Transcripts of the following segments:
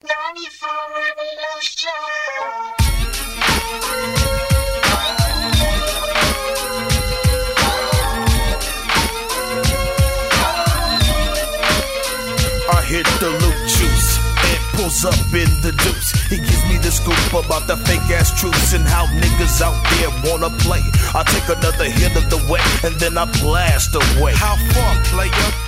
I hit the loot juice and pulls up in the deuce. He gives me the scoop about the fake ass truths and how niggas out there wanna play. I take another hit of the wet and then I blast away. How far, player?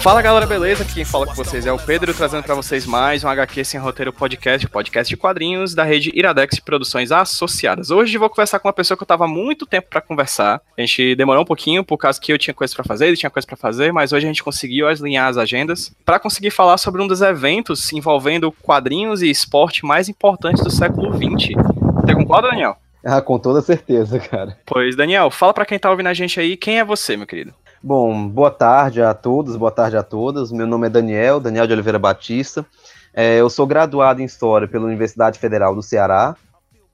Fala galera, beleza? Aqui quem fala com vocês é o Pedro, trazendo pra vocês mais um HQ Sem Roteiro Podcast, podcast de quadrinhos da rede Iradex Produções Associadas. Hoje vou conversar com uma pessoa que eu tava há muito tempo pra conversar. A gente demorou um pouquinho por causa que eu tinha coisa pra fazer, ele tinha coisa pra fazer, mas hoje a gente conseguiu alinhar as agendas pra conseguir falar sobre um dos eventos envolvendo quadrinhos e esporte mais importantes do século XX. Você concorda, Daniel? Ah, com toda certeza, cara. Pois, Daniel, fala pra quem tá ouvindo a gente aí, quem é você, meu querido? Bom, boa tarde a todos, boa tarde a todas. Meu nome é Daniel, Daniel de Oliveira Batista. É, eu sou graduado em História pela Universidade Federal do Ceará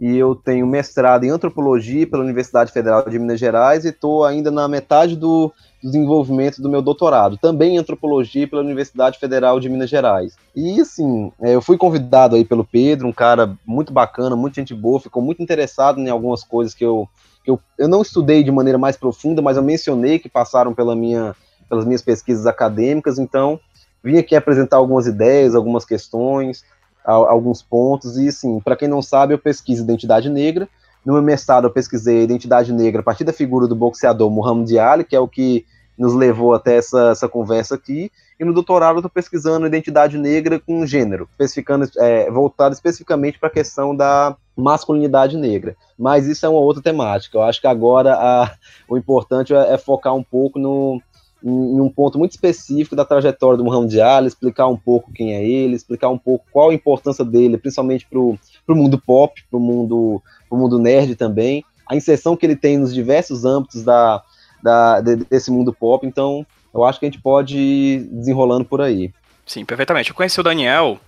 e eu tenho mestrado em Antropologia pela Universidade Federal de Minas Gerais e estou ainda na metade do desenvolvimento do meu doutorado, também em Antropologia pela Universidade Federal de Minas Gerais. E, assim, é, eu fui convidado aí pelo Pedro, um cara muito bacana, muito gente boa, ficou muito interessado em algumas coisas que eu que eu, eu não estudei de maneira mais profunda, mas eu mencionei que passaram pela minha, pelas minhas pesquisas acadêmicas, então vim aqui apresentar algumas ideias, algumas questões, a, alguns pontos, e assim, para quem não sabe, eu pesquiso identidade negra, no meu mestrado eu pesquisei identidade negra a partir da figura do boxeador Muhammad Ali, que é o que nos levou até essa, essa conversa aqui, e no doutorado eu estou pesquisando identidade negra com gênero, especificando, é, voltado especificamente para a questão da masculinidade negra. Mas isso é uma outra temática. Eu acho que agora a, o importante é, é, focar um pouco no, em, um ponto muito específico da trajetória do Muhammad Ali, explicar um pouco quem é ele, explicar um pouco qual a importância dele, principalmente para o mundo pop, para o mundo, mundo nerd também, a inserção que ele tem nos diversos âmbitos da, da, desse mundo pop. Então, eu acho que a gente pode ir desenrolando por aí. Sim, perfeitamente. Eu conheci o Daniel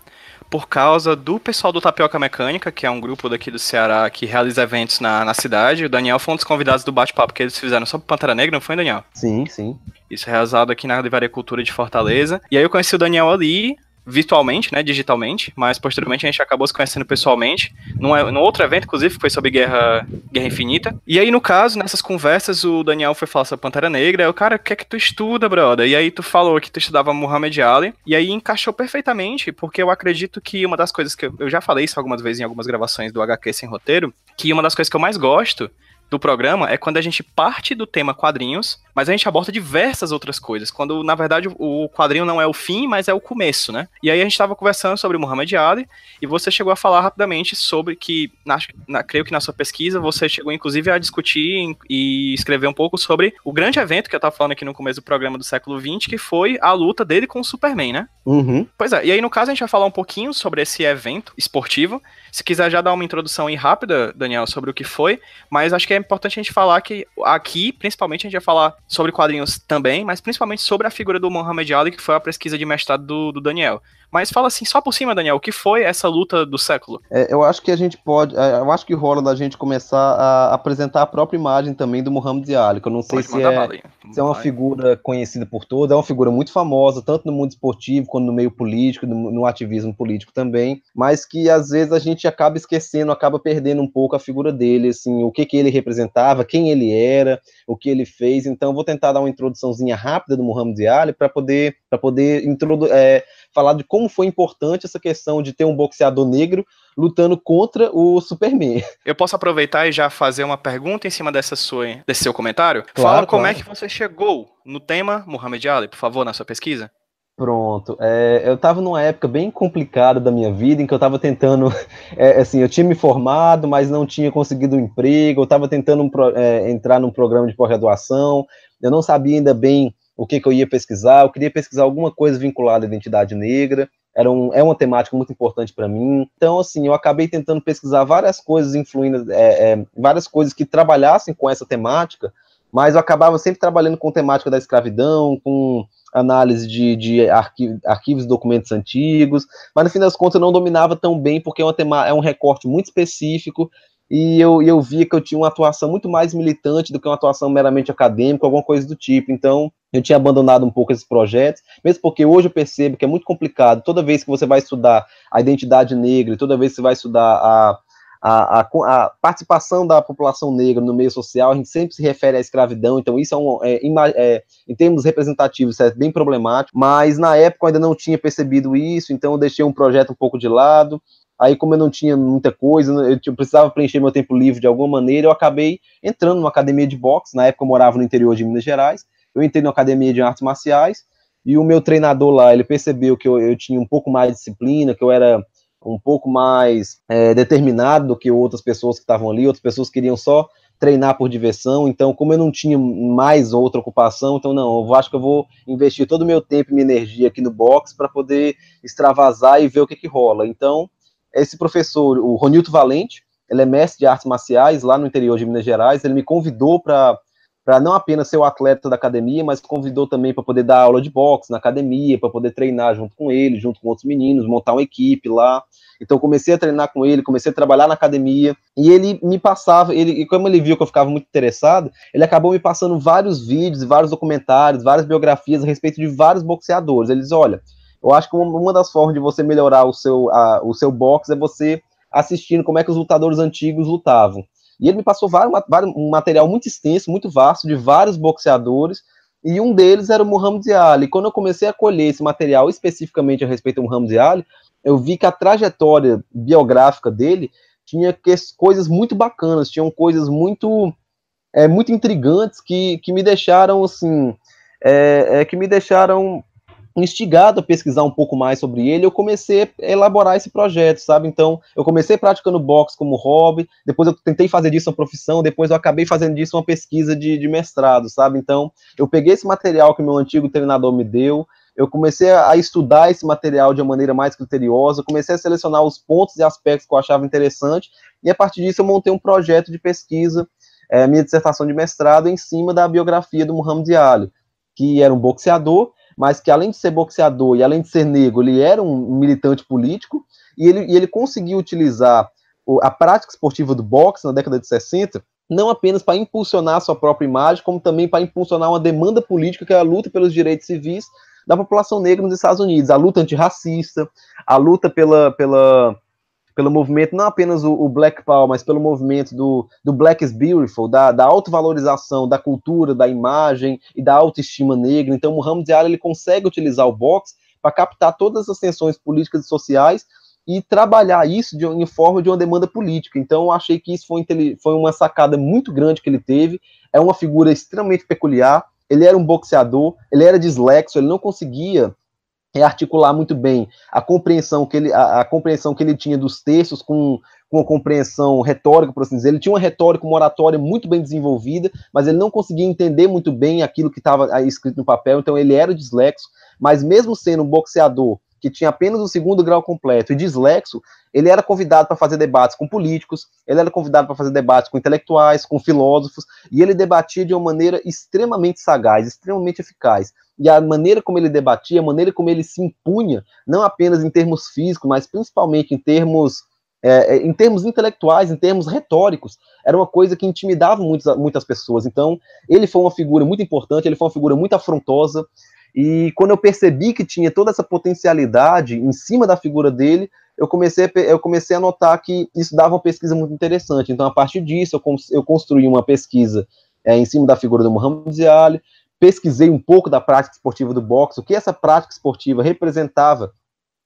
por causa do pessoal do Tapioca Mecânica, que é um grupo daqui do Ceará que realiza eventos na, na cidade. O Daniel foi um dos convidados do bate-papo que eles fizeram sobre Pantera Negra, não foi, Daniel? Sim, sim. Isso é realizado aqui na Livraria Cultura de Fortaleza. E aí eu conheci o Daniel ali, virtualmente, né, digitalmente, mas posteriormente a gente acabou se conhecendo pessoalmente, num, num outro evento, inclusive, que foi sobre Guerra, Guerra Infinita. E aí, no caso, nessas conversas, o Daniel foi falar sobre Pantera Negra, o cara, o que é que tu estuda, brother? E aí tu falou que tu estudava Muhammad Ali, e aí encaixou perfeitamente, porque eu acredito que uma das coisas que eu, eu já falei isso algumas vezes em algumas gravações do HQ Sem Roteiro, que uma das coisas que eu mais gosto do programa é quando a gente parte do tema quadrinhos, mas a gente aborda diversas outras coisas, quando na verdade o quadrinho não é o fim, mas é o começo, né? E aí a gente estava conversando sobre o Muhammad Ali e você chegou a falar rapidamente sobre que, na, na, creio que na sua pesquisa você chegou inclusive a discutir e escrever um pouco sobre o grande evento que eu estava falando aqui no começo do programa do século XX, que foi a luta dele com o Superman, né? Uhum. Pois é, e aí no caso a gente vai falar um pouquinho sobre esse evento esportivo. Se quiser já dar uma introdução aí rápida, Daniel, sobre o que foi, mas acho que é importante a gente falar que aqui, principalmente, a gente vai falar sobre quadrinhos também, mas principalmente sobre a figura do Muhammad Ali, que foi a pesquisa de mestrado do, do Daniel. Mas fala assim, só por cima, Daniel, o que foi essa luta do século? É, eu acho que a gente pode. É, eu acho que rola da gente começar a apresentar a própria imagem também do Muhammad Ali, que eu não sei se é, se é uma figura conhecida por todos, é uma figura muito famosa, tanto no mundo esportivo quanto no meio político, no, no ativismo político também, mas que às vezes a gente acaba esquecendo, acaba perdendo um pouco a figura dele, assim, o que, que ele representava, quem ele era, o que ele fez. Então, vou tentar dar uma introduçãozinha rápida do Muhammad Ali para poder, poder introduzir. É, falar de como foi importante essa questão de ter um boxeador negro lutando contra o Superman. Eu posso aproveitar e já fazer uma pergunta em cima dessa sua, desse seu comentário? Claro, Fala como claro. é que você chegou no tema Muhammad Ali, por favor, na sua pesquisa. Pronto. É, eu estava numa época bem complicada da minha vida, em que eu estava tentando, é, assim, eu tinha me formado, mas não tinha conseguido um emprego, eu estava tentando um, é, entrar num programa de pós-graduação, eu não sabia ainda bem o que, que, eu ia pesquisar, eu queria pesquisar alguma coisa vinculada à identidade negra, era um, é uma temática muito importante para mim. Então, assim, eu acabei tentando pesquisar várias coisas influindo, é, é, várias coisas que trabalhassem com essa temática, mas eu acabava sempre trabalhando com temática da escravidão, com análise de, de arquivos, arquivos e documentos antigos, mas no fim das contas eu não dominava tão bem, porque é, uma tema, é um recorte muito específico e eu, eu via que eu tinha uma atuação muito mais militante do que uma atuação meramente acadêmica, alguma coisa do tipo. Então, eu tinha abandonado um pouco esses projetos, mesmo porque hoje eu percebo que é muito complicado. Toda vez que você vai estudar a identidade negra, toda vez que você vai estudar a, a, a, a, participação da população negra no meio social, a gente sempre se refere à escravidão, então isso é, um, é, é, em termos representativos é bem problemático, mas na época eu ainda não tinha percebido isso, então eu deixei um projeto um pouco de lado, Aí, como eu não tinha muita coisa, eu, eu precisava preencher meu tempo livre de alguma maneira, eu acabei entrando numa academia de boxe. Na época, eu morava no interior de Minas Gerais. Eu entrei numa academia de artes marciais e o meu treinador lá, ele percebeu que eu, eu tinha um pouco mais de disciplina, que eu era um pouco mais é, determinado do que outras pessoas que estavam ali. Outras pessoas queriam só treinar por diversão. Então, como eu não tinha mais outra ocupação, então não, eu acho que eu vou investir todo o meu tempo e minha energia aqui no boxe para poder extravasar e ver o que que rola. Então, esse professor, o Ronilto Valente, ele é mestre de artes marciais lá no interior de Minas Gerais, ele me convidou para para não apenas ser o atleta da academia, mas convidou também para poder dar aula de boxe na academia, para poder treinar junto com ele, junto com outros meninos, montar uma equipe lá. Então comecei a treinar com ele, comecei a trabalhar na academia e ele me passava, ele e como ele viu que eu ficava muito interessado, ele acabou me passando vários vídeos, vários documentários, várias biografias a respeito de vários boxeadores. Ele diz, olha, eu acho que uma das formas de você melhorar o seu, a, o seu boxe é você assistindo como é que os lutadores antigos lutavam. E ele me passou vários, vários, um material muito extenso, muito vasto, de vários boxeadores, e um deles era o Muhammad Ali. Quando eu comecei a colher esse material especificamente a respeito do Muhammad Ali, eu vi que a trajetória biográfica dele tinha que, coisas muito bacanas, tinham coisas muito é, muito intrigantes que, que me deixaram assim, é, é, que me deixaram instigado a pesquisar um pouco mais sobre ele, eu comecei a elaborar esse projeto, sabe? Então, eu comecei praticando boxe como hobby, depois eu tentei fazer disso uma profissão, depois eu acabei fazendo disso uma pesquisa de, de mestrado, sabe? Então, eu peguei esse material que meu antigo treinador me deu, eu comecei a estudar esse material de uma maneira mais criteriosa, comecei a selecionar os pontos e aspectos que eu achava interessante, e a partir disso eu montei um projeto de pesquisa, é, minha dissertação de mestrado, em cima da biografia do Muhammad Ali, que era um boxeador, mas que além de ser boxeador e além de ser negro, ele era um militante político, e ele, e ele conseguiu utilizar a prática esportiva do boxe na década de 60, não apenas para impulsionar a sua própria imagem, como também para impulsionar uma demanda política que é a luta pelos direitos civis da população negra nos Estados Unidos, a luta antirracista, a luta pela, pela pelo movimento, não apenas o, o, Black Power, mas pelo movimento do, do Black is Beautiful, da, da autovalorização da cultura, da imagem e da autoestima negra. Então, Muhammad Ali ele consegue utilizar o boxe para captar todas as tensões políticas e sociais e trabalhar isso de, em forma de uma demanda política. Então, eu achei que isso foi, foi uma sacada muito grande que ele teve. É uma figura extremamente peculiar. Ele era um boxeador, ele era dislexo, ele não conseguia é articular muito bem a compreensão que ele, a, a, compreensão que ele tinha dos textos com, com a compreensão retórica, por assim dizer. Ele tinha uma retórica, uma oratória muito bem desenvolvida, mas ele não conseguia entender muito bem aquilo que estava escrito no papel, então ele era dislexo, mas mesmo sendo um boxeador que tinha apenas o segundo grau completo e dislexo, ele era convidado para fazer debates com políticos, ele era convidado para fazer debates com intelectuais, com filósofos, e ele debatia de uma maneira extremamente sagaz, extremamente eficaz. E a maneira como ele debatia, a maneira como ele se impunha, não apenas em termos físicos, mas principalmente em termos é, é em termos intelectuais, em termos retóricos, era uma coisa que intimidava muitas, muitas pessoas. Então, ele foi uma figura muito importante, ele foi uma figura muito afrontosa, e quando eu percebi que tinha toda essa potencialidade em cima da figura dele, eu comecei, a, eu comecei a notar que isso dava uma pesquisa muito interessante. Então, a partir disso, eu, eu construí uma pesquisa é, em cima da figura do Muhammad Ali, pesquisei um pouco da prática esportiva do boxe, o que essa prática esportiva representava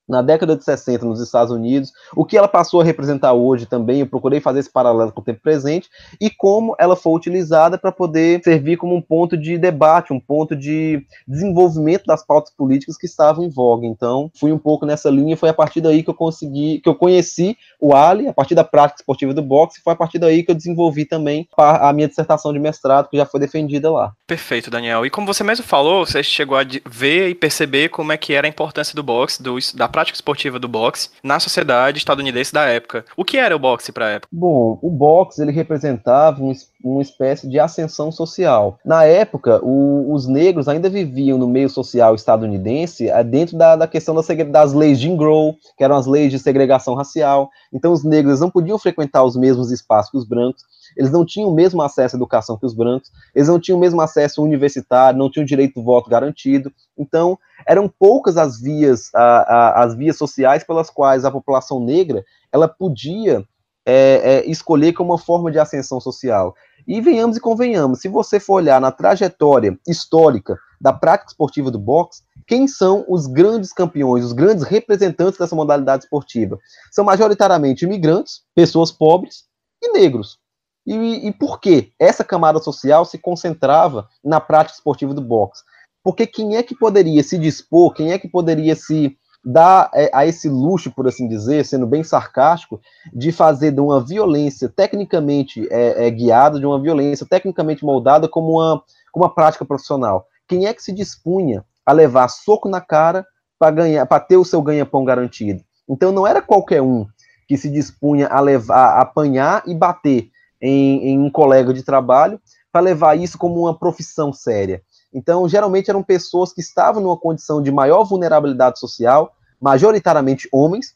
na década de 60 nos Estados Unidos, o que ela passou a representar hoje também, eu procurei fazer esse paralelo com o tempo presente, e como ela foi utilizada para poder servir como um ponto de debate, um ponto de desenvolvimento das pautas políticas que estavam em voga. Então, fui um pouco nessa linha, foi a partir daí que eu consegui, que eu conheci o Ali, a partir da prática esportiva do boxe, foi a partir daí que eu desenvolvi também a minha dissertação de mestrado, que já foi defendida lá. Perfeito, Daniel. E como você mesmo falou, você chegou a ver e perceber como é que era a importância do boxe, do, da prática esportiva do boxe na sociedade estadunidense da época. O que era o boxe para a época? Bom, o boxe ele representava um, uma espécie de ascensão social. Na época, o, os negros ainda viviam no meio social estadunidense é, dentro da, da questão das, das leis de Jim Crow, que eram as leis de segregação racial. Então, os negros não podiam frequentar os mesmos espaços que os brancos, eles não tinham o mesmo acesso à educação que os brancos, eles não tinham o mesmo acesso universitário, não tinham direito do voto garantido. Então, eram poucas as vias, a, a, as vias sociais pelas quais a população negra ela podia é, é, escolher como uma forma de ascensão social. E venhamos e convenhamos, se você for olhar na trajetória histórica da prática esportiva do boxe, quem são os grandes campeões, os grandes representantes dessa modalidade esportiva? São majoritariamente imigrantes, pessoas pobres e negros. E, e por que essa camada social se concentrava na prática esportiva do boxe? Porque quem é que poderia se dispor, quem é que poderia se dar é, a esse luxo, por assim dizer, sendo bem sarcástico, de fazer de uma violência tecnicamente é, é, guiada, de uma violência tecnicamente moldada como uma, como uma prática profissional? Quem é que se dispunha a levar soco na cara para ganhar, para ter o seu ganha-pão garantido? Então não era qualquer um que se dispunha a levar, a apanhar e bater em, em um colega de trabalho para levar isso como uma profissão séria. Então, geralmente eram pessoas que estavam numa condição de maior vulnerabilidade social, majoritariamente homens,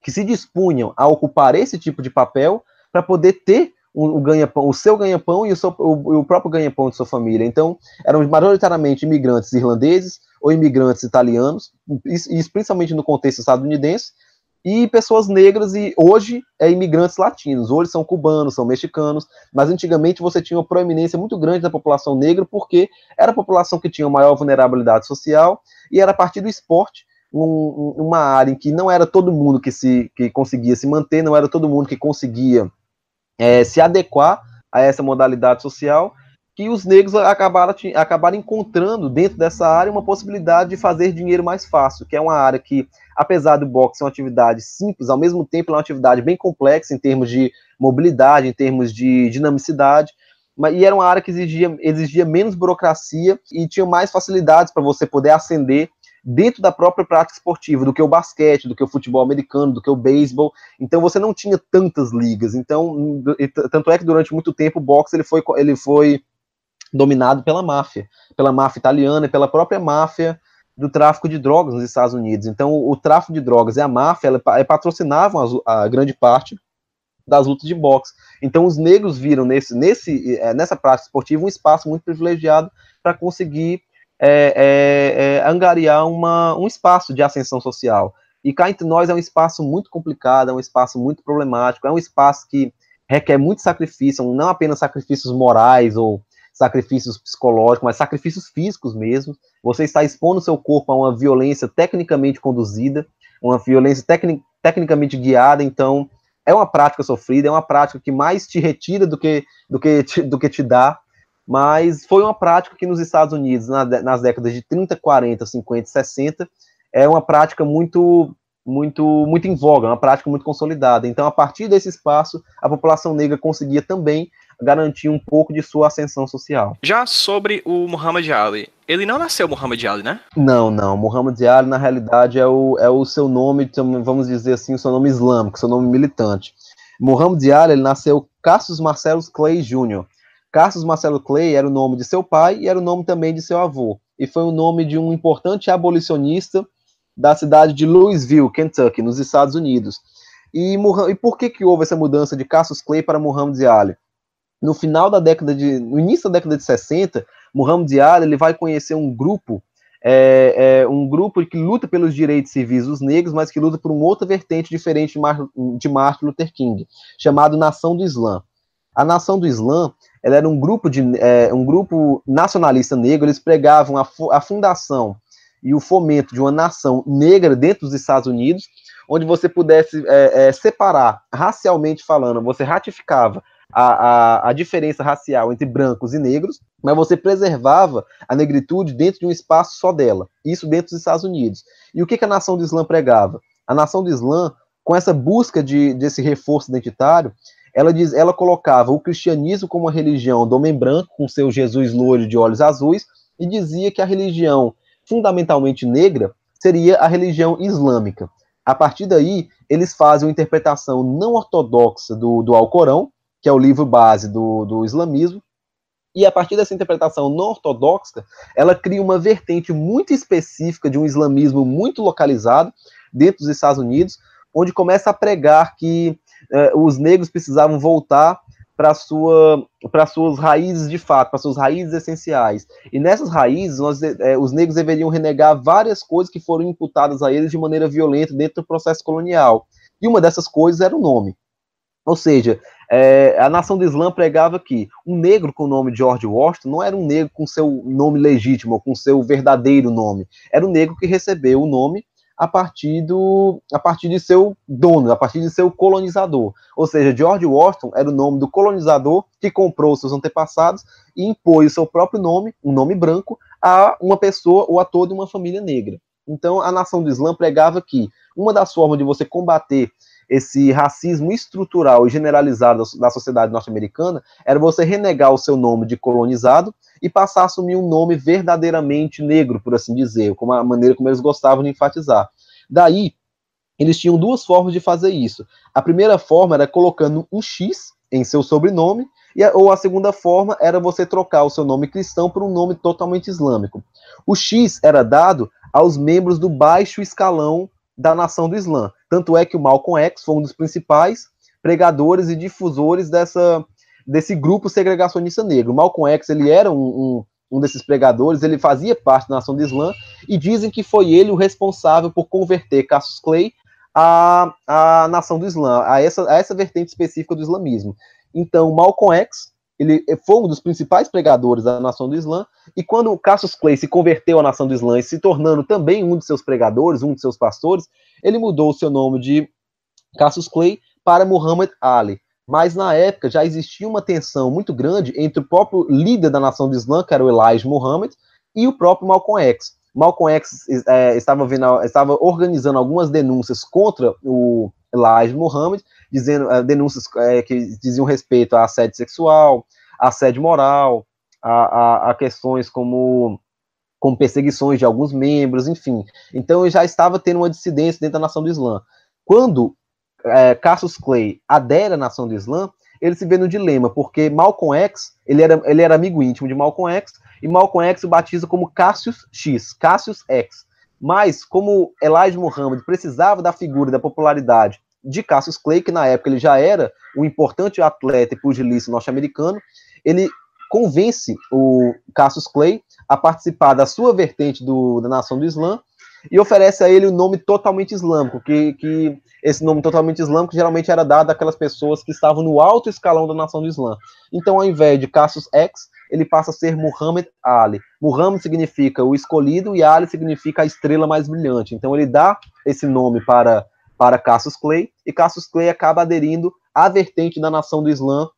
que se dispunham a ocupar esse tipo de papel para poder ter o, ganha-pão, o seu ganha-pão e o, seu, o, o próprio ganha-pão de sua família. Então, eram majoritariamente imigrantes irlandeses ou imigrantes italianos, isso principalmente no contexto estadunidense, e pessoas negras e hoje é imigrantes latinos. Hoje são cubanos, são mexicanos, mas antigamente você tinha uma proeminência muito grande da população negra porque era a população que tinha maior vulnerabilidade social e era a partir do esporte um, uma área em que não era todo mundo que se que conseguia se manter, não era todo mundo que conseguia é, se adequar a essa modalidade social que os negros acabaram, acabaram encontrando dentro dessa área uma possibilidade de fazer dinheiro mais fácil, que é uma área que, apesar do boxe ser uma atividade simples, ao mesmo tempo é uma atividade bem complexa em termos de mobilidade, em termos de dinamicidade, e era uma área que exigia, exigia menos burocracia e tinha mais facilidades para você poder ascender dentro da própria prática esportiva, do que o basquete, do que o futebol americano, do que o beisebol. Então você não tinha tantas ligas. Então, tanto é que durante muito tempo o boxe ele foi, ele foi dominado pela máfia, pela máfia italiana e pela própria máfia do tráfico de drogas nos Estados Unidos. Então, o, tráfico de drogas e a máfia ela, ela patrocinavam a, a, grande parte das lutas de boxe. Então, os negros viram nesse, nesse, é, nessa prática esportiva um espaço muito privilegiado para conseguir é, é, é, angariar uma, um espaço de ascensão social. E cá entre nós é um espaço muito complicado, é um espaço muito problemático, é um espaço que requer muito sacrifício, não apenas sacrifícios morais ou sacrifícios psicológicos, mas sacrifícios físicos mesmo. Você está expondo seu corpo a uma violência tecnicamente conduzida, uma violência tecni tecnicamente guiada, então é uma prática sofrida, é uma prática que mais te retira do que, do que, te, do que te dá, mas foi uma prática que nos Estados Unidos, na, nas décadas de 30, 40, 50, 60, é uma prática muito muito muito em voga, uma prática muito consolidada. Então, a partir desse espaço, a população negra conseguia também garantir um pouco de sua ascensão social. Já sobre o Muhammad Ali, ele não nasceu Muhammad Ali, né? Não, não. Muhammad Ali, na realidade, é o, é o seu nome, vamos dizer assim, o seu nome islâmico, seu nome militante. Muhammad Ali, ele nasceu Cassius Marcelo Clay Jr. Cassius Marcelo Clay era o nome de seu pai e era o nome também de seu avô. E foi o nome de um importante abolicionista da cidade de Louisville, Kentucky, nos Estados Unidos. E, e por que, que houve essa mudança de Cassius Clay para Muhammad Ali? No final da década de, no início da década de 60, Muhammad Ali ele vai conhecer um grupo, é, é, um grupo que luta pelos direitos civis dos negros, mas que luta por uma outra vertente diferente de, Mar, de Martin Luther King, chamado Nação do Islã. A Nação do Islã, ela era um grupo de, é, um grupo nacionalista negro. Eles pregavam a, a fundação e o fomento de uma nação negra dentro dos Estados Unidos, onde você pudesse é, é, separar, racialmente falando, você ratificava a, a, a, diferença racial entre brancos e negros, mas você preservava a negritude dentro de um espaço só dela, isso dentro dos Estados Unidos. E o que, que a nação do Islã pregava? A nação do Islã, com essa busca de, desse reforço identitário, ela, diz, ela colocava o cristianismo como uma religião do homem branco, com seu Jesus loiro de olhos azuis, e dizia que a religião fundamentalmente negra seria a religião islâmica. A partir daí, eles fazem uma interpretação não ortodoxa do, do Alcorão, que é o livro base do, do islamismo, e a partir dessa interpretação não ortodoxa, ela cria uma vertente muito específica de um islamismo muito localizado dentro dos Estados Unidos, onde começa a pregar que eh, os negros precisavam voltar para sua para suas raízes de fato, para suas raízes essenciais. E nessas raízes, nós, é, os negros deveriam renegar várias coisas que foram imputadas a eles de maneira violenta dentro do processo colonial. E uma dessas coisas era o nome. Ou seja, é, a nação do Islã pregava que um negro com o nome George Washington não era um negro com seu nome legítimo, com seu verdadeiro nome. Era um negro que recebeu o nome a partir, do, a partir de seu dono, a partir de seu colonizador. Ou seja, George Washington era o nome do colonizador que comprou seus antepassados e impôs o seu próprio nome, um nome branco, a uma pessoa ou a toda uma família negra. Então, a nação do Islã pregava que uma das formas de você combater esse racismo estrutural e generalizado da sociedade norte-americana era você renegar o seu nome de colonizado e passar a assumir um nome verdadeiramente negro, por assim dizer, como a maneira como eles gostavam de enfatizar. Daí, eles tinham duas formas de fazer isso. A primeira forma era colocando um X em seu sobrenome, e a, ou a segunda forma era você trocar o seu nome cristão por um nome totalmente islâmico. O X era dado aos membros do baixo escalão da nação do Islã. Tanto é que o Malcolm X foi um dos principais pregadores e difusores dessa, desse grupo segregacionista negro. O Malcolm X ele era um, um, um desses pregadores, ele fazia parte da nação do Islã, e dizem que foi ele o responsável por converter Cassius Clay à, à nação do Islã, a essa, a essa vertente específica do islamismo. Então, Malcolm X ele foi um dos principais pregadores da nação do Islã, e quando Cassius Clay se converteu à nação do Islã e se tornando também um de seus pregadores, um de seus pastores, ele mudou o seu nome de Cassius Clay para Muhammad Ali. Mas na época já existia uma tensão muito grande entre o próprio líder da nação do Islã, que era o Elijah Muhammad, e o próprio Malcolm X. Malcolm X é, estava, vendo, estava organizando algumas denúncias contra o Elijah Muhammad, dizendo uh, denúncias uh, que diziam respeito a assédio sexual, assédio moral, a, a, a, questões como, como perseguições de alguns membros, enfim. Então já estava tendo uma dissidência dentro da nação do Islã. Quando é, Cassius Clay adere à nação do Islã, ele se vê no dilema, porque Malcolm X, ele era, ele era amigo íntimo de Malcolm X, e Malcolm X o batiza como Cassius X, Cassius X. Mas, como Elijah Muhammad precisava da figura, da popularidade de Cassius Clay, que na época ele já era um importante atleta e pugilista norte-americano, ele convence o Cassius Clay a participar da sua vertente do, da nação do Islã e oferece a ele o um nome totalmente islâmico, que, que esse nome totalmente islâmico geralmente era dado àquelas pessoas que estavam no alto escalão da nação do Islã. Então, ao invés de Cassius X, ele passa a ser Muhammad Ali. Muhammad significa o escolhido e Ali significa a estrela mais brilhante. Então, ele dá esse nome para para Cassius Clay, e Cassius Clay acaba aderindo à vertente da nação do Islã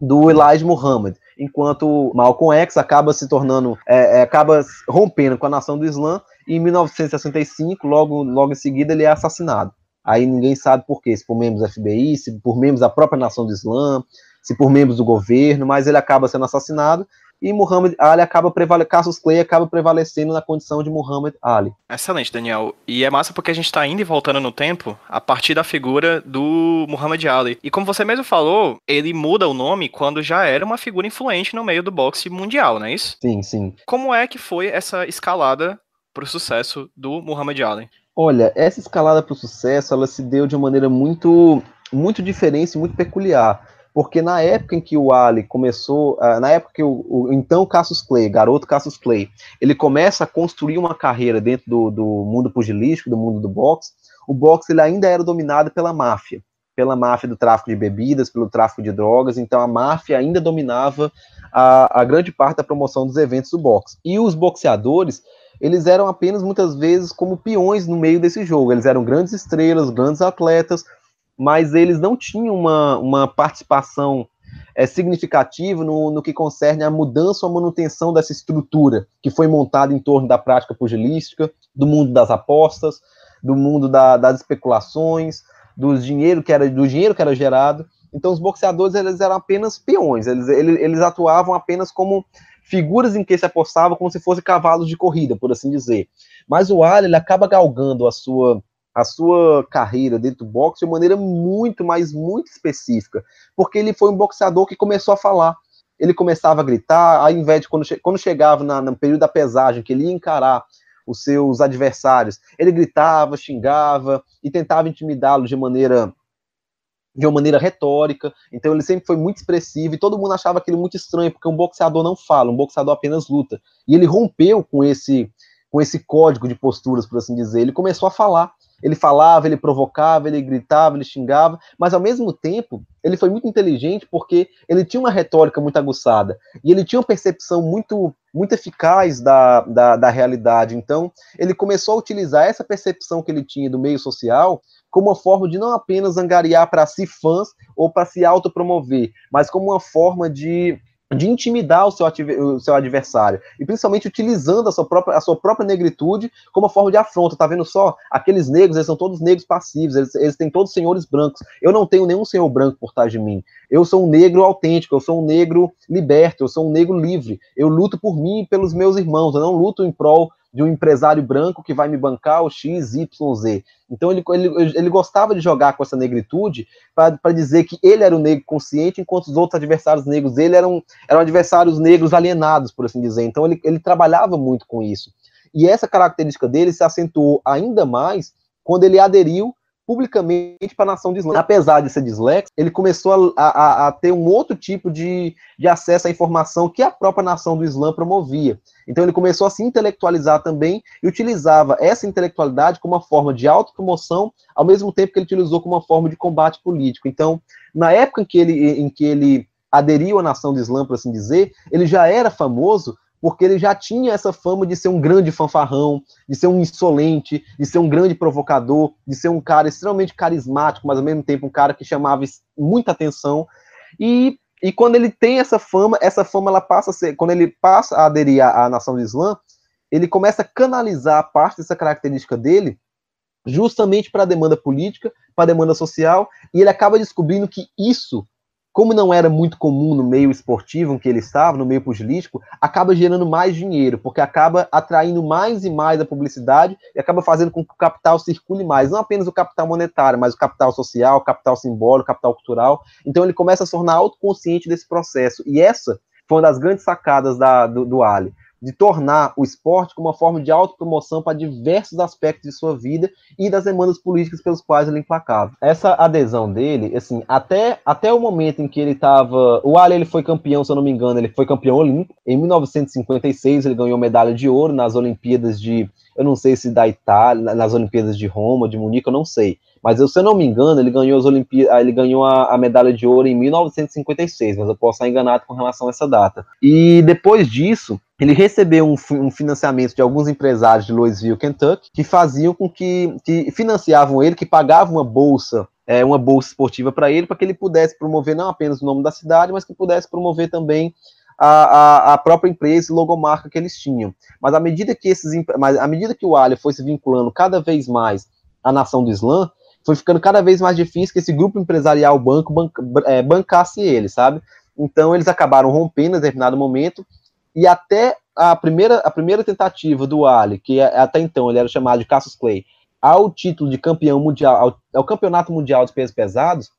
do Elijah Muhammad, enquanto Malcolm X acaba se tornando, é, é, acaba rompendo com a nação do Islã, e em 1965, logo, logo em seguida, ele é assassinado. Aí ninguém sabe por quê, se por membros do FBI, se por membros da própria nação do Islã, se por membros do governo, mas ele acaba sendo assassinado, e Muhammad Ali acaba prevalecendo, Cassius Clay acaba prevalecendo na condição de Muhammad Ali. Excelente, Daniel. E é massa porque a gente está indo e voltando no tempo a partir da figura do Muhammad Ali. E como você mesmo falou, ele muda o nome quando já era uma figura influente no meio do boxe mundial, não é isso? Sim, sim. Como é que foi essa escalada para o sucesso do Muhammad Ali? Olha, essa escalada para o sucesso, ela se deu de uma maneira muito, muito diferente muito peculiar porque na época em que o Ali começou, uh, na época que o, o, então Cassius Clay, garoto Cassius Clay, ele começa a construir uma carreira dentro do, do mundo pugilístico, do mundo do boxe, o boxe ele ainda era dominado pela máfia, pela máfia do tráfico de bebidas, pelo tráfico de drogas, então a máfia ainda dominava a, a grande parte da promoção dos eventos do boxe. E os boxeadores, eles eram apenas muitas vezes como peões no meio desse jogo, eles eram grandes estrelas, grandes atletas, mas eles não tinham uma, uma participação é, significativa no, no que concerne a mudança ou a manutenção dessa estrutura que foi montada em torno da prática pugilística, do mundo das apostas, do mundo da, das especulações, do dinheiro que era do dinheiro que era gerado. Então os boxeadores eles eram apenas peões, eles, eles, eles atuavam apenas como figuras em que se apostava como se fossem cavalos de corrida, por assim dizer. Mas o Ali ele acaba galgando a sua a sua carreira dentro do boxe de maneira muito, mas muito específica, porque ele foi um boxeador que começou a falar. Ele começava a gritar, ao invés de quando, che quando chegava na, no período da pesagem, que ele ia encarar os seus adversários, ele gritava, xingava e tentava intimidá-los de maneira de uma maneira retórica, então ele sempre foi muito expressivo e todo mundo achava aquilo muito estranho, porque um boxeador não fala, um boxeador apenas luta. E ele rompeu com esse com esse código de posturas, por assim dizer. Ele começou a falar. Ele falava, ele provocava, ele gritava, ele xingava, mas ao mesmo tempo ele foi muito inteligente porque ele tinha uma retórica muito aguçada e ele tinha uma percepção muito, muito eficaz da, da, da realidade. Então ele começou a utilizar essa percepção que ele tinha do meio social como uma forma de não apenas angariar para si fãs ou para se autopromover, mas como uma forma de de intimidar o seu, o seu, adversário, e principalmente utilizando a sua, própria, a sua própria negritude como uma forma de afronta, tá vendo só? Aqueles negros, eles são todos negros passivos, eles, eles têm todos senhores brancos, eu não tenho nenhum senhor branco por trás de mim, eu sou um negro autêntico, eu sou um negro liberto, eu sou um negro livre, eu luto por mim e pelos meus irmãos, eu não luto em prol de um empresário branco que vai me bancar o X, Y, Z. Então ele, ele, ele gostava de jogar com essa negritude para dizer que ele era o negro consciente, enquanto os outros adversários negros dele eram, eram adversários negros alienados, por assim dizer. Então ele, ele trabalhava muito com isso. E essa característica dele se acentuou ainda mais quando ele aderiu publicamente para a nação de Islã. Apesar de ser dislexo, ele começou a, a, a, ter um outro tipo de, de acesso à informação que a própria nação do Islã promovia. Então ele começou a se intelectualizar também e utilizava essa intelectualidade como uma forma de autopromoção, ao mesmo tempo que ele utilizou como uma forma de combate político. Então, na época em que ele, em que ele aderiu à nação do Islã, por assim dizer, ele já era famoso porque ele já tinha essa fama de ser um grande fanfarrão, de ser um insolente, de ser um grande provocador, de ser um cara extremamente carismático, mas ao mesmo tempo um cara que chamava muita atenção. E, e quando ele tem essa fama, essa fama ela passa a ser, quando ele passa a aderir à, à nação do Islã, ele começa a canalizar parte dessa característica dele justamente para a demanda política, para a demanda social, e ele acaba descobrindo que isso como não era muito comum no meio esportivo em que ele estava, no meio pugilístico, acaba gerando mais dinheiro, porque acaba atraindo mais e mais a publicidade e acaba fazendo com que o capital circule mais, não apenas o capital monetário, mas o capital social, o capital simbólico, o capital cultural. Então ele começa a se tornar autoconsciente desse processo. E essa foi uma das grandes sacadas da, do, do Ali de tornar o esporte como uma forma de autopromoção para diversos aspectos de sua vida e das demandas políticas pelos quais ele emplacava. Essa adesão dele, assim, até, até o momento em que ele estava. O Ali ele foi campeão, se eu não me engano, ele foi campeão olímpico. Em 1956, ele ganhou medalha de ouro nas Olimpíadas de. Eu não sei se da Itália, nas Olimpíadas de Roma, de Munique, eu não sei. Mas eu, se eu não me engano, ele ganhou as Olimpíadas, ele ganhou a, a, medalha de ouro em 1956, mas eu posso estar enganado com relação a essa data. E depois disso, ele recebeu um, um, financiamento de alguns empresários de Louisville, Kentucky, que faziam com que, que financiavam ele, que pagavam uma bolsa, é, uma bolsa esportiva para ele, para que ele pudesse promover não apenas o nome da cidade, mas que pudesse promover também a, a, a, própria empresa e logomarca que eles tinham. Mas à medida que esses, mas à medida que o Ali foi se vinculando cada vez mais à nação do Islã, foi ficando cada vez mais difícil que esse grupo empresarial banco banca, é, bancasse ele, sabe? Então eles acabaram rompendo em determinado momento e até a primeira, a primeira tentativa do Ali, que é, até então ele era chamado de Cassius Clay, ao título de campeão mundial, ao, ao campeonato mundial de pesos pesados,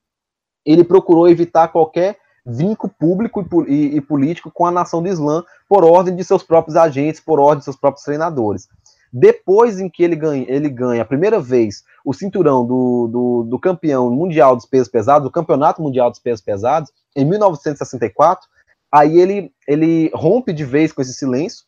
ele procurou evitar qualquer vínculo público e, e, e, político com a nação do Islã por ordem de seus próprios agentes, por ordem de seus próprios treinadores. Depois em que ele ganha, ele ganha a primeira vez o cinturão do, do, do campeão mundial dos pesos pesados, do campeonato mundial dos pesos pesados, em 1964, aí ele, ele rompe de vez com esse silêncio,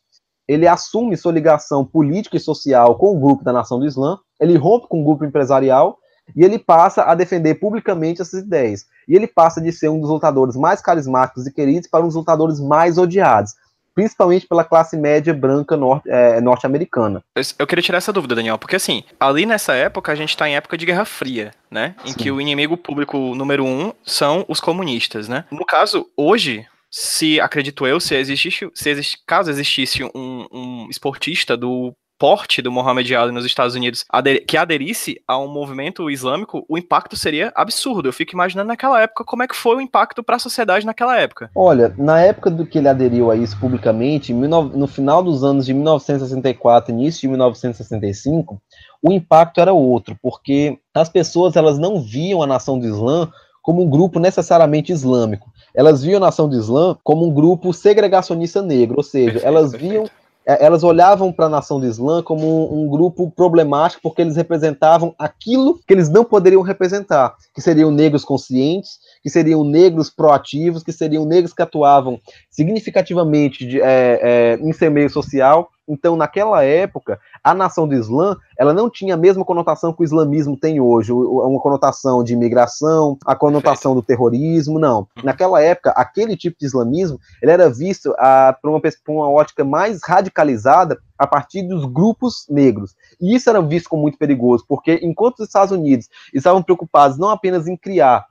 ele assume sua ligação política e social com o grupo da Nação do Islã, ele rompe com o grupo empresarial e ele passa a defender publicamente essas ideias. E ele passa de ser um dos lutadores mais carismáticos e queridos para um dos lutadores mais odiados principalmente pela classe média branca norte, é, norte-americana. Eu queria tirar essa dúvida, Daniel, porque assim, ali nessa época a gente está em época de Guerra Fria, né? Em Sim. que o inimigo público número um são os comunistas, né? No caso, hoje, se acredito eu, se existisse, se caso existisse um, um esportista do porte do Mohammed Ali nos Estados Unidos ader que aderisse a um movimento islâmico, o impacto seria absurdo. Eu fico imaginando naquela época como é que foi o impacto para a sociedade naquela época. Olha, na época do que ele aderiu a isso publicamente, no final dos anos de 1964, início de 1965, o impacto era outro, porque as pessoas elas não viam a nação do Islã como um grupo necessariamente islâmico. Elas viam a nação do Islã como um grupo segregacionista negro, ou seja, perfeito, elas viam perfeito elas olhavam para a nação do Islã como um, um, grupo problemático porque eles representavam aquilo que eles não poderiam representar, que seriam negros conscientes, que seriam negros proativos, que seriam negros que atuavam significativamente de, é, é, em seu meio social então, naquela época, a nação do Islã, ela não tinha a mesma conotação que o islamismo tem hoje, uma conotação de imigração, a conotação do terrorismo, não. Naquela época, aquele tipo de islamismo, ele era visto a, por, uma, por uma ótica mais radicalizada a partir dos grupos negros. E isso era visto como muito perigoso, porque enquanto os Estados Unidos estavam preocupados não apenas em criar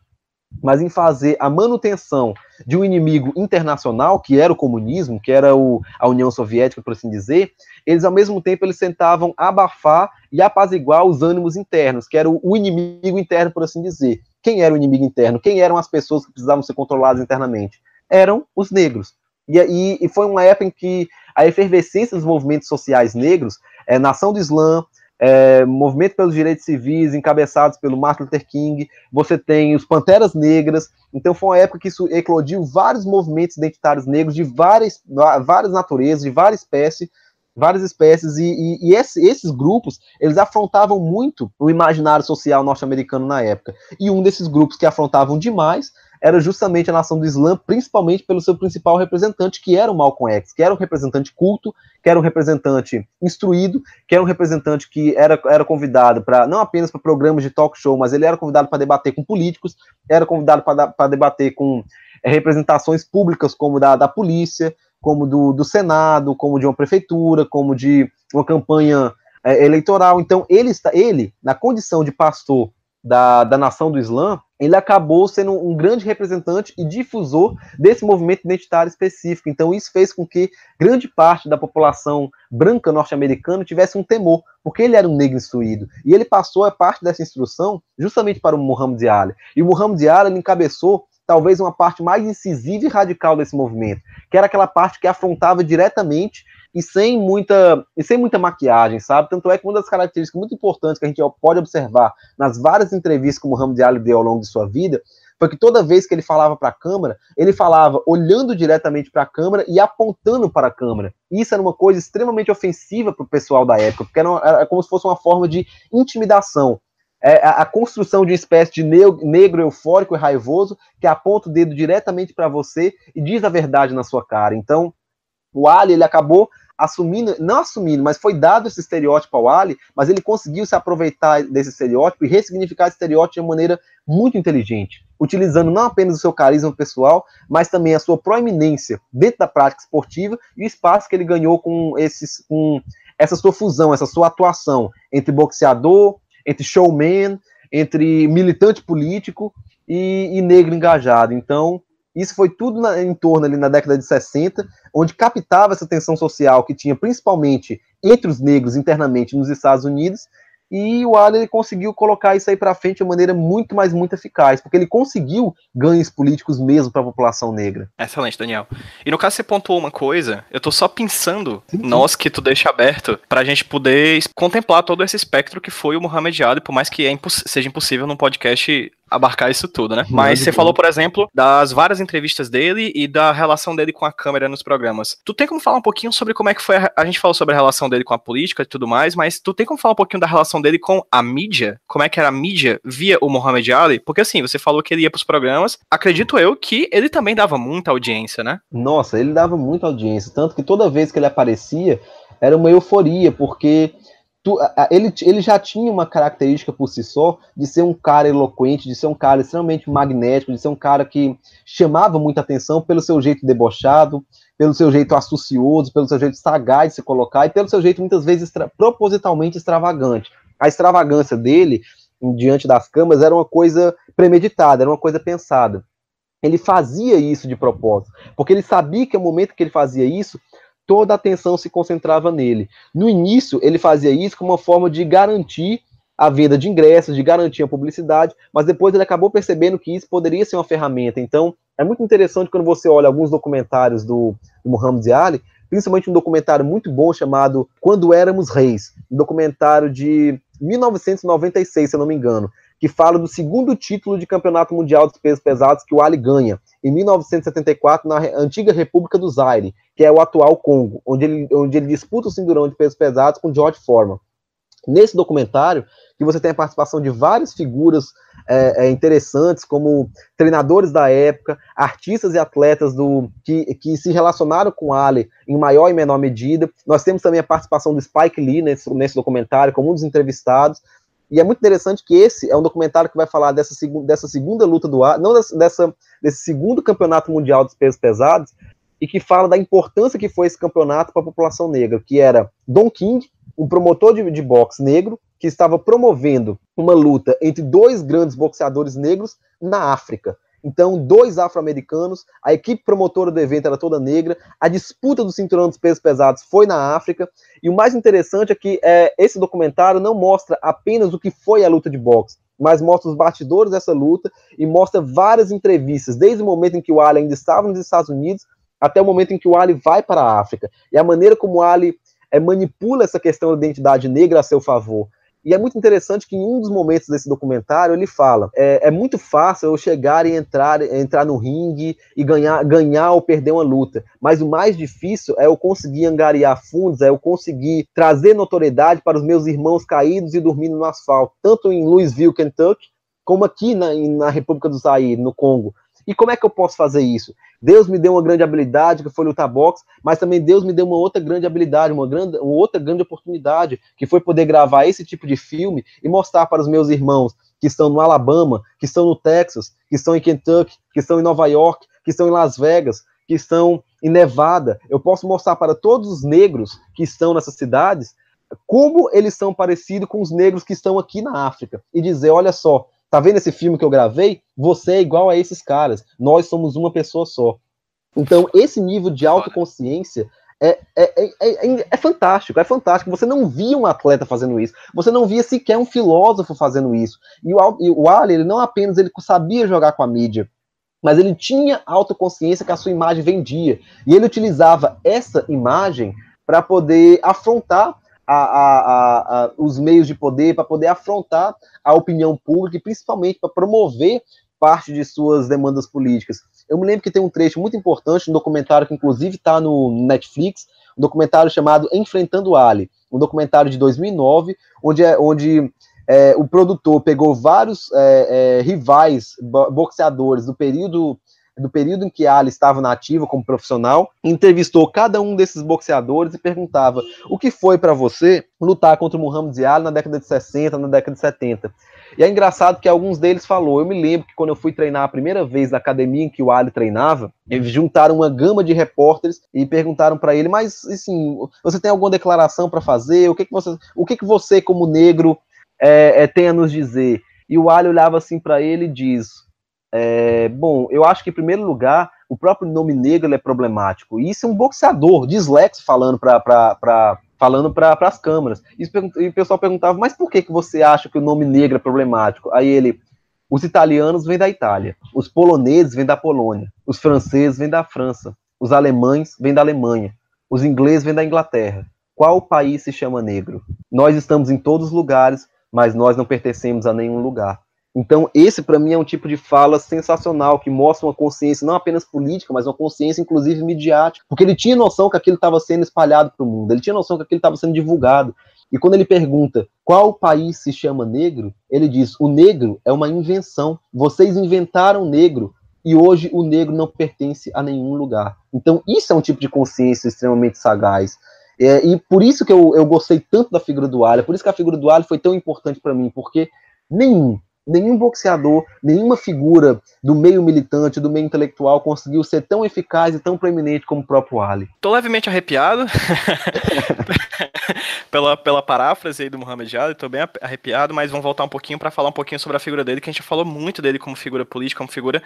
mas em fazer a manutenção de um inimigo internacional, que era o comunismo, que era o, a União Soviética, por assim dizer, eles ao mesmo tempo eles tentavam abafar e apaziguar os ânimos internos, que era o, o inimigo interno, por assim dizer. Quem era o inimigo interno? Quem eram as pessoas que precisavam ser controladas internamente? Eram os negros. E, e, e foi uma época em que a efervescência dos movimentos sociais negros, é, Nação do Islã, é, movimento pelos direitos civis, encabeçados pelo Martin Luther King, você tem os Panteras Negras, então foi uma época que isso eclodiu vários movimentos identitários negros de várias, várias naturezas, de várias espécies, várias espécies, e, e, e esse, esses grupos, eles afrontavam muito o imaginário social norte-americano na época, e um desses grupos que afrontavam demais era justamente a nação do Islã, principalmente pelo seu principal representante, que era o Malcolm X, que era um representante culto, que era um representante instruído, que era um representante que era, era convidado para não apenas para programas de talk show, mas ele era convidado para debater com políticos, era convidado para debater com é, representações públicas como da, da polícia, como do, do Senado, como de uma prefeitura, como de uma campanha é, eleitoral. Então, ele está, ele, na condição de pastor da, da nação do Islã, ele acabou sendo um grande representante e difusor desse movimento identitário específico. Então, isso fez com que grande parte da população branca norte-americana tivesse um temor, porque ele era um negro instruído. E ele passou a parte dessa instrução justamente para o Muhammad Ali. E o Muhammad Ali encabeçou talvez uma parte mais incisiva e radical desse movimento, que era aquela parte que afrontava diretamente e sem muita e sem muita maquiagem, sabe? Tanto é que uma das características muito importantes que a gente pode observar nas várias entrevistas que o Muhammad Ali deu ao longo de sua vida foi que toda vez que ele falava para a câmera, ele falava olhando diretamente para a câmera e apontando para a câmera. Isso era uma coisa extremamente ofensiva para o pessoal da época, porque era, era, como se fosse uma forma de intimidação. É a, a construção de uma espécie de negro, negro eufórico e raivoso que aponta o dedo diretamente para você e diz a verdade na sua cara. Então, o Ali ele acabou assumindo, não assumindo, mas foi dado esse estereótipo ao Ali, mas ele conseguiu se aproveitar desse estereótipo e ressignificar esse estereótipo de uma maneira muito inteligente, utilizando não apenas o seu carisma pessoal, mas também a sua proeminência dentro da prática esportiva e o espaço que ele ganhou com esses com essa sua fusão, essa sua atuação entre boxeador, entre showman, entre militante político e, e negro engajado. Então, isso foi tudo na, em torno ali na década de 60, onde captava essa tensão social que tinha principalmente entre os negros internamente nos Estados Unidos e o Adler conseguiu colocar isso aí para frente de uma maneira muito mais muito eficaz, porque ele conseguiu ganhos políticos mesmo para a população negra. Excelente, Daniel. E no caso você pontuou uma coisa, eu tô só pensando, sim, sim. nós que tu deixa aberto, para a gente poder contemplar todo esse espectro que foi o Muhammad Ali, por mais que é imposs seja impossível num podcast abarcar isso tudo, né? Mas você falou, por exemplo, das várias entrevistas dele e da relação dele com a câmera nos programas. Tu tem como falar um pouquinho sobre como é que foi a, a gente falou sobre a relação dele com a política e tudo mais, mas tu tem como falar um pouquinho da relação dele com a mídia? Como é que era a mídia via o Muhammad Ali? Porque assim, você falou que ele ia pros programas, acredito eu que ele também dava muita audiência, né? Nossa, ele dava muita audiência, tanto que toda vez que ele aparecia era uma euforia, porque tu, ele, ele já tinha uma característica por si só de ser um cara eloquente, de ser um cara extremamente magnético, de ser um cara que chamava muita atenção pelo seu jeito debochado, pelo seu jeito astucioso, pelo seu jeito sagaz de se colocar e pelo seu jeito muitas vezes extra, propositalmente extravagante. A extravagância dele diante das câmeras era uma coisa premeditada, era uma coisa pensada. Ele fazia isso de propósito, porque ele sabia que no momento que ele fazia isso, toda a atenção se concentrava nele. No início, ele fazia isso como uma forma de garantir a venda de ingressos, de garantir a publicidade, mas depois ele acabou percebendo que isso poderia ser uma ferramenta. Então, é muito interessante quando você olha alguns documentários do, do Muhammad Ali, principalmente um documentário muito bom chamado Quando Éramos Reis, um documentário de 1996, se eu não me engano, que fala do segundo título de campeonato mundial dos pesos pesados que o Ali ganha, em 1974, na antiga República do Zaire, que é o atual Congo, onde ele, onde ele disputa o cinturão de pesos pesados com George Foreman. Nesse documentário, que você tem a participação de várias figuras é, é, interessantes, como treinadores da época, artistas e atletas do que, que se relacionaram com Ali em maior e menor medida. Nós temos também a participação do Spike Lee nesse, nesse documentário, como um dos entrevistados. E é muito interessante que esse é um documentário que vai falar dessa, segu dessa segunda luta do ar, não dessa, desse segundo campeonato mundial dos pesos pesados, e que fala da importância que foi esse campeonato para a população negra, que era Don King, um promotor de, de boxe negro, que estava promovendo uma luta entre dois grandes boxeadores negros na África. Então, dois afro-americanos, a equipe promotora do evento era toda negra, a disputa do cinturão dos pesos pesados foi na África, e o mais interessante é que é, esse documentário não mostra apenas o que foi a luta de boxe, mas mostra os bastidores dessa luta e mostra várias entrevistas, desde o momento em que o Ali ainda estava nos Estados Unidos até o momento em que o Ali vai para a África, e a maneira como o Ali é, manipula essa questão da identidade negra a seu favor, e é muito interessante que em um dos momentos desse documentário ele fala: é, é muito fácil eu chegar e entrar, entrar no ringue e ganhar, ganhar ou perder uma luta, mas o mais difícil é eu conseguir angariar fundos, é eu conseguir trazer notoriedade para os meus irmãos caídos e dormindo no asfalto, tanto em Louisville, Kentucky, como aqui na, na República do Zaire, no Congo. E como é que eu posso fazer isso? Deus me deu uma grande habilidade, que foi lutar boxe, mas também Deus me deu uma outra grande habilidade, uma, grande, uma outra grande oportunidade, que foi poder gravar esse tipo de filme e mostrar para os meus irmãos que estão no Alabama, que estão no Texas, que estão em Kentucky, que estão em Nova York, que estão em Las Vegas, que estão em Nevada. Eu posso mostrar para todos os negros que estão nessas cidades como eles são parecidos com os negros que estão aqui na África e dizer, olha só, Tá vendo esse filme que eu gravei? Você é igual a esses caras. Nós somos uma pessoa só. Então, esse nível de autoconsciência é, é, é, é, fantástico, é fantástico. Você não via um atleta fazendo isso, você não via sequer um filósofo fazendo isso. E o, e o Ali, ele não apenas ele sabia jogar com a mídia, mas ele tinha autoconsciência que a sua imagem vendia. E ele utilizava essa imagem para poder afrontar a, a, a, os meios de poder, para poder afrontar a opinião pública e principalmente para promover parte de suas demandas políticas. Eu me lembro que tem um trecho muito importante, um documentário que inclusive está no Netflix, um documentário chamado Enfrentando Ali, um documentário de 2009, onde, é, onde é, o produtor pegou vários é, é, rivais boxeadores do período do período em que Ali estava na ativa como profissional, entrevistou cada um desses boxeadores e perguntava o que foi para você lutar contra o Muhammad Ali na década de 60, na década de 70. E é engraçado que alguns deles falou, eu me lembro que quando eu fui treinar a primeira vez na academia em que o Ali treinava, eles juntaram uma gama de repórteres e perguntaram para ele, mas assim, você tem alguma declaração para fazer? O que que você, o que que você como negro é, é, tem a nos dizer? E o Ali olhava assim para ele e diz: é, bom, eu acho que em primeiro lugar o próprio nome negro é problemático. E isso é um boxeador, dislexo, falando para falando para as câmeras. E, e o pessoal perguntava, mas por que, que você acha que o nome negro é problemático? Aí ele, os italianos vêm da Itália, os poloneses vêm da Polônia, os franceses vêm da França, os alemães vêm da Alemanha, os ingleses vêm da Inglaterra. Qual país se chama negro? Nós estamos em todos os lugares, mas nós não pertencemos a nenhum lugar. Então, esse para mim é um tipo de fala sensacional que mostra uma consciência não apenas política, mas uma consciência inclusive midiática, porque ele tinha noção que aquilo estava sendo espalhado para o mundo, ele tinha noção que aquilo estava sendo divulgado. E quando ele pergunta qual país se chama negro, ele diz: o negro é uma invenção. Vocês inventaram o negro e hoje o negro não pertence a nenhum lugar. Então, isso é um tipo de consciência extremamente sagaz. É, e por isso que eu, eu gostei tanto da figura do Ali, por isso que a figura do Ali foi tão importante para mim, porque nenhum nenhum boxeador, nenhuma figura do meio militante, do meio intelectual conseguiu ser tão eficaz e tão proeminente como o próprio Ali. Tô levemente arrepiado pela, pela paráfrase aí do Muhammad Ali, tô bem arrepiado, mas vamos voltar um pouquinho para falar um pouquinho sobre a figura dele, que a gente já falou muito dele como figura política, como figura,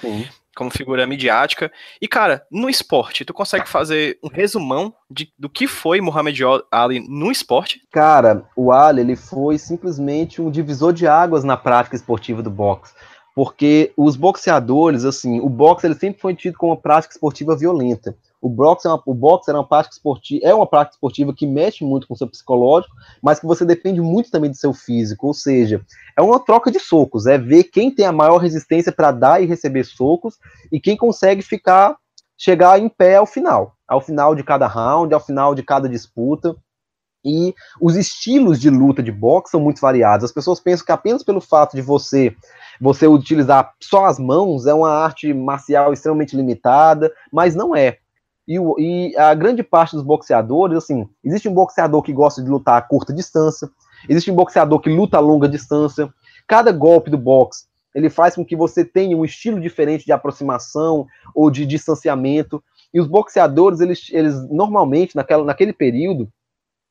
como figura midiática. E cara, no esporte, tu consegue fazer um resumão de, do que foi Muhammad Ali no esporte? Cara, o Ali ele foi simplesmente um divisor de águas na prática esportiva do boxe. Porque os boxeadores, assim, o boxe ele sempre foi tido como uma prática esportiva violenta. O boxe, é uma, o boxe era uma prática esportiva, é uma prática esportiva que mexe muito com o seu psicológico, mas que você depende muito também do seu físico. Ou seja, é uma troca de socos, é ver quem tem a maior resistência para dar e receber socos e quem consegue ficar chegar em pé ao final, ao final de cada round, ao final de cada disputa. E os estilos de luta de boxe são muito variados. As pessoas pensam que apenas pelo fato de você você utilizar só as mãos é uma arte marcial extremamente limitada, mas não é. E, e, a grande parte dos boxeadores, assim, existe um boxeador que gosta de lutar a curta distância, existe um boxeador que luta a longa distância. Cada golpe do boxe ele faz com que você tenha um estilo diferente de aproximação ou de distanciamento. E os boxeadores, eles, eles normalmente, naquela, naquele período,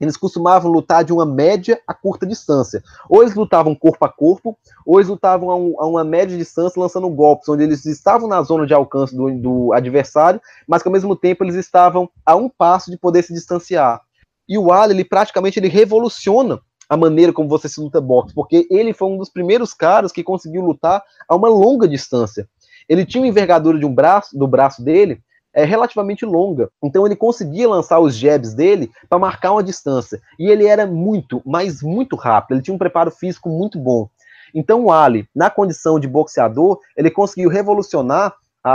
eles costumavam lutar de uma média a curta distância. Ou eles lutavam corpo a corpo, ou eles lutavam a, um, a uma média distância, lançando golpes, onde eles estavam na zona de alcance do, do, adversário, mas que ao mesmo tempo eles estavam a um passo de poder se distanciar. E o Ali, ele praticamente ele revoluciona a maneira como você se luta boxe, porque ele foi um dos primeiros caras que conseguiu lutar a uma longa distância. Ele tinha uma envergadura de um braço, do braço dele, é relativamente longa. Então ele conseguia lançar os jabs dele para marcar uma distância. E ele era muito, mas muito rápido. Ele tinha um preparo físico muito bom. Então o Ali, na condição de boxeador, ele conseguiu revolucionar a,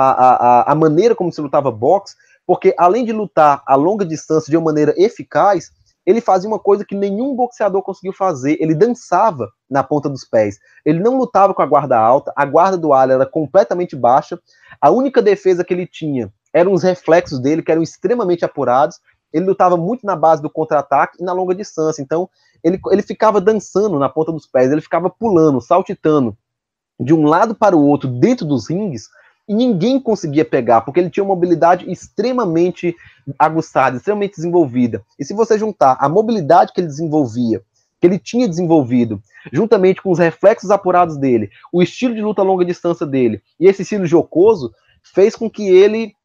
a, a maneira como se lutava boxe, porque além de lutar a longa distância de uma maneira eficaz, ele fazia uma coisa que nenhum boxeador conseguiu fazer. Ele dançava na ponta dos pés. Ele não lutava com a guarda alta, a guarda do Ali era completamente baixa. A única defesa que ele tinha eram os reflexos dele, que eram extremamente apurados. Ele lutava muito na base do contra-ataque e na longa distância. Então, ele, ele ficava dançando na ponta dos pés, ele ficava pulando, saltitando de um lado para o outro dentro dos rings e ninguém conseguia pegar, porque ele tinha uma mobilidade extremamente aguçada, extremamente desenvolvida. E se você juntar a mobilidade que ele desenvolvia, que ele tinha desenvolvido, juntamente com os reflexos apurados dele, o estilo de luta a longa distância dele e esse estilo jocoso, fez com que ele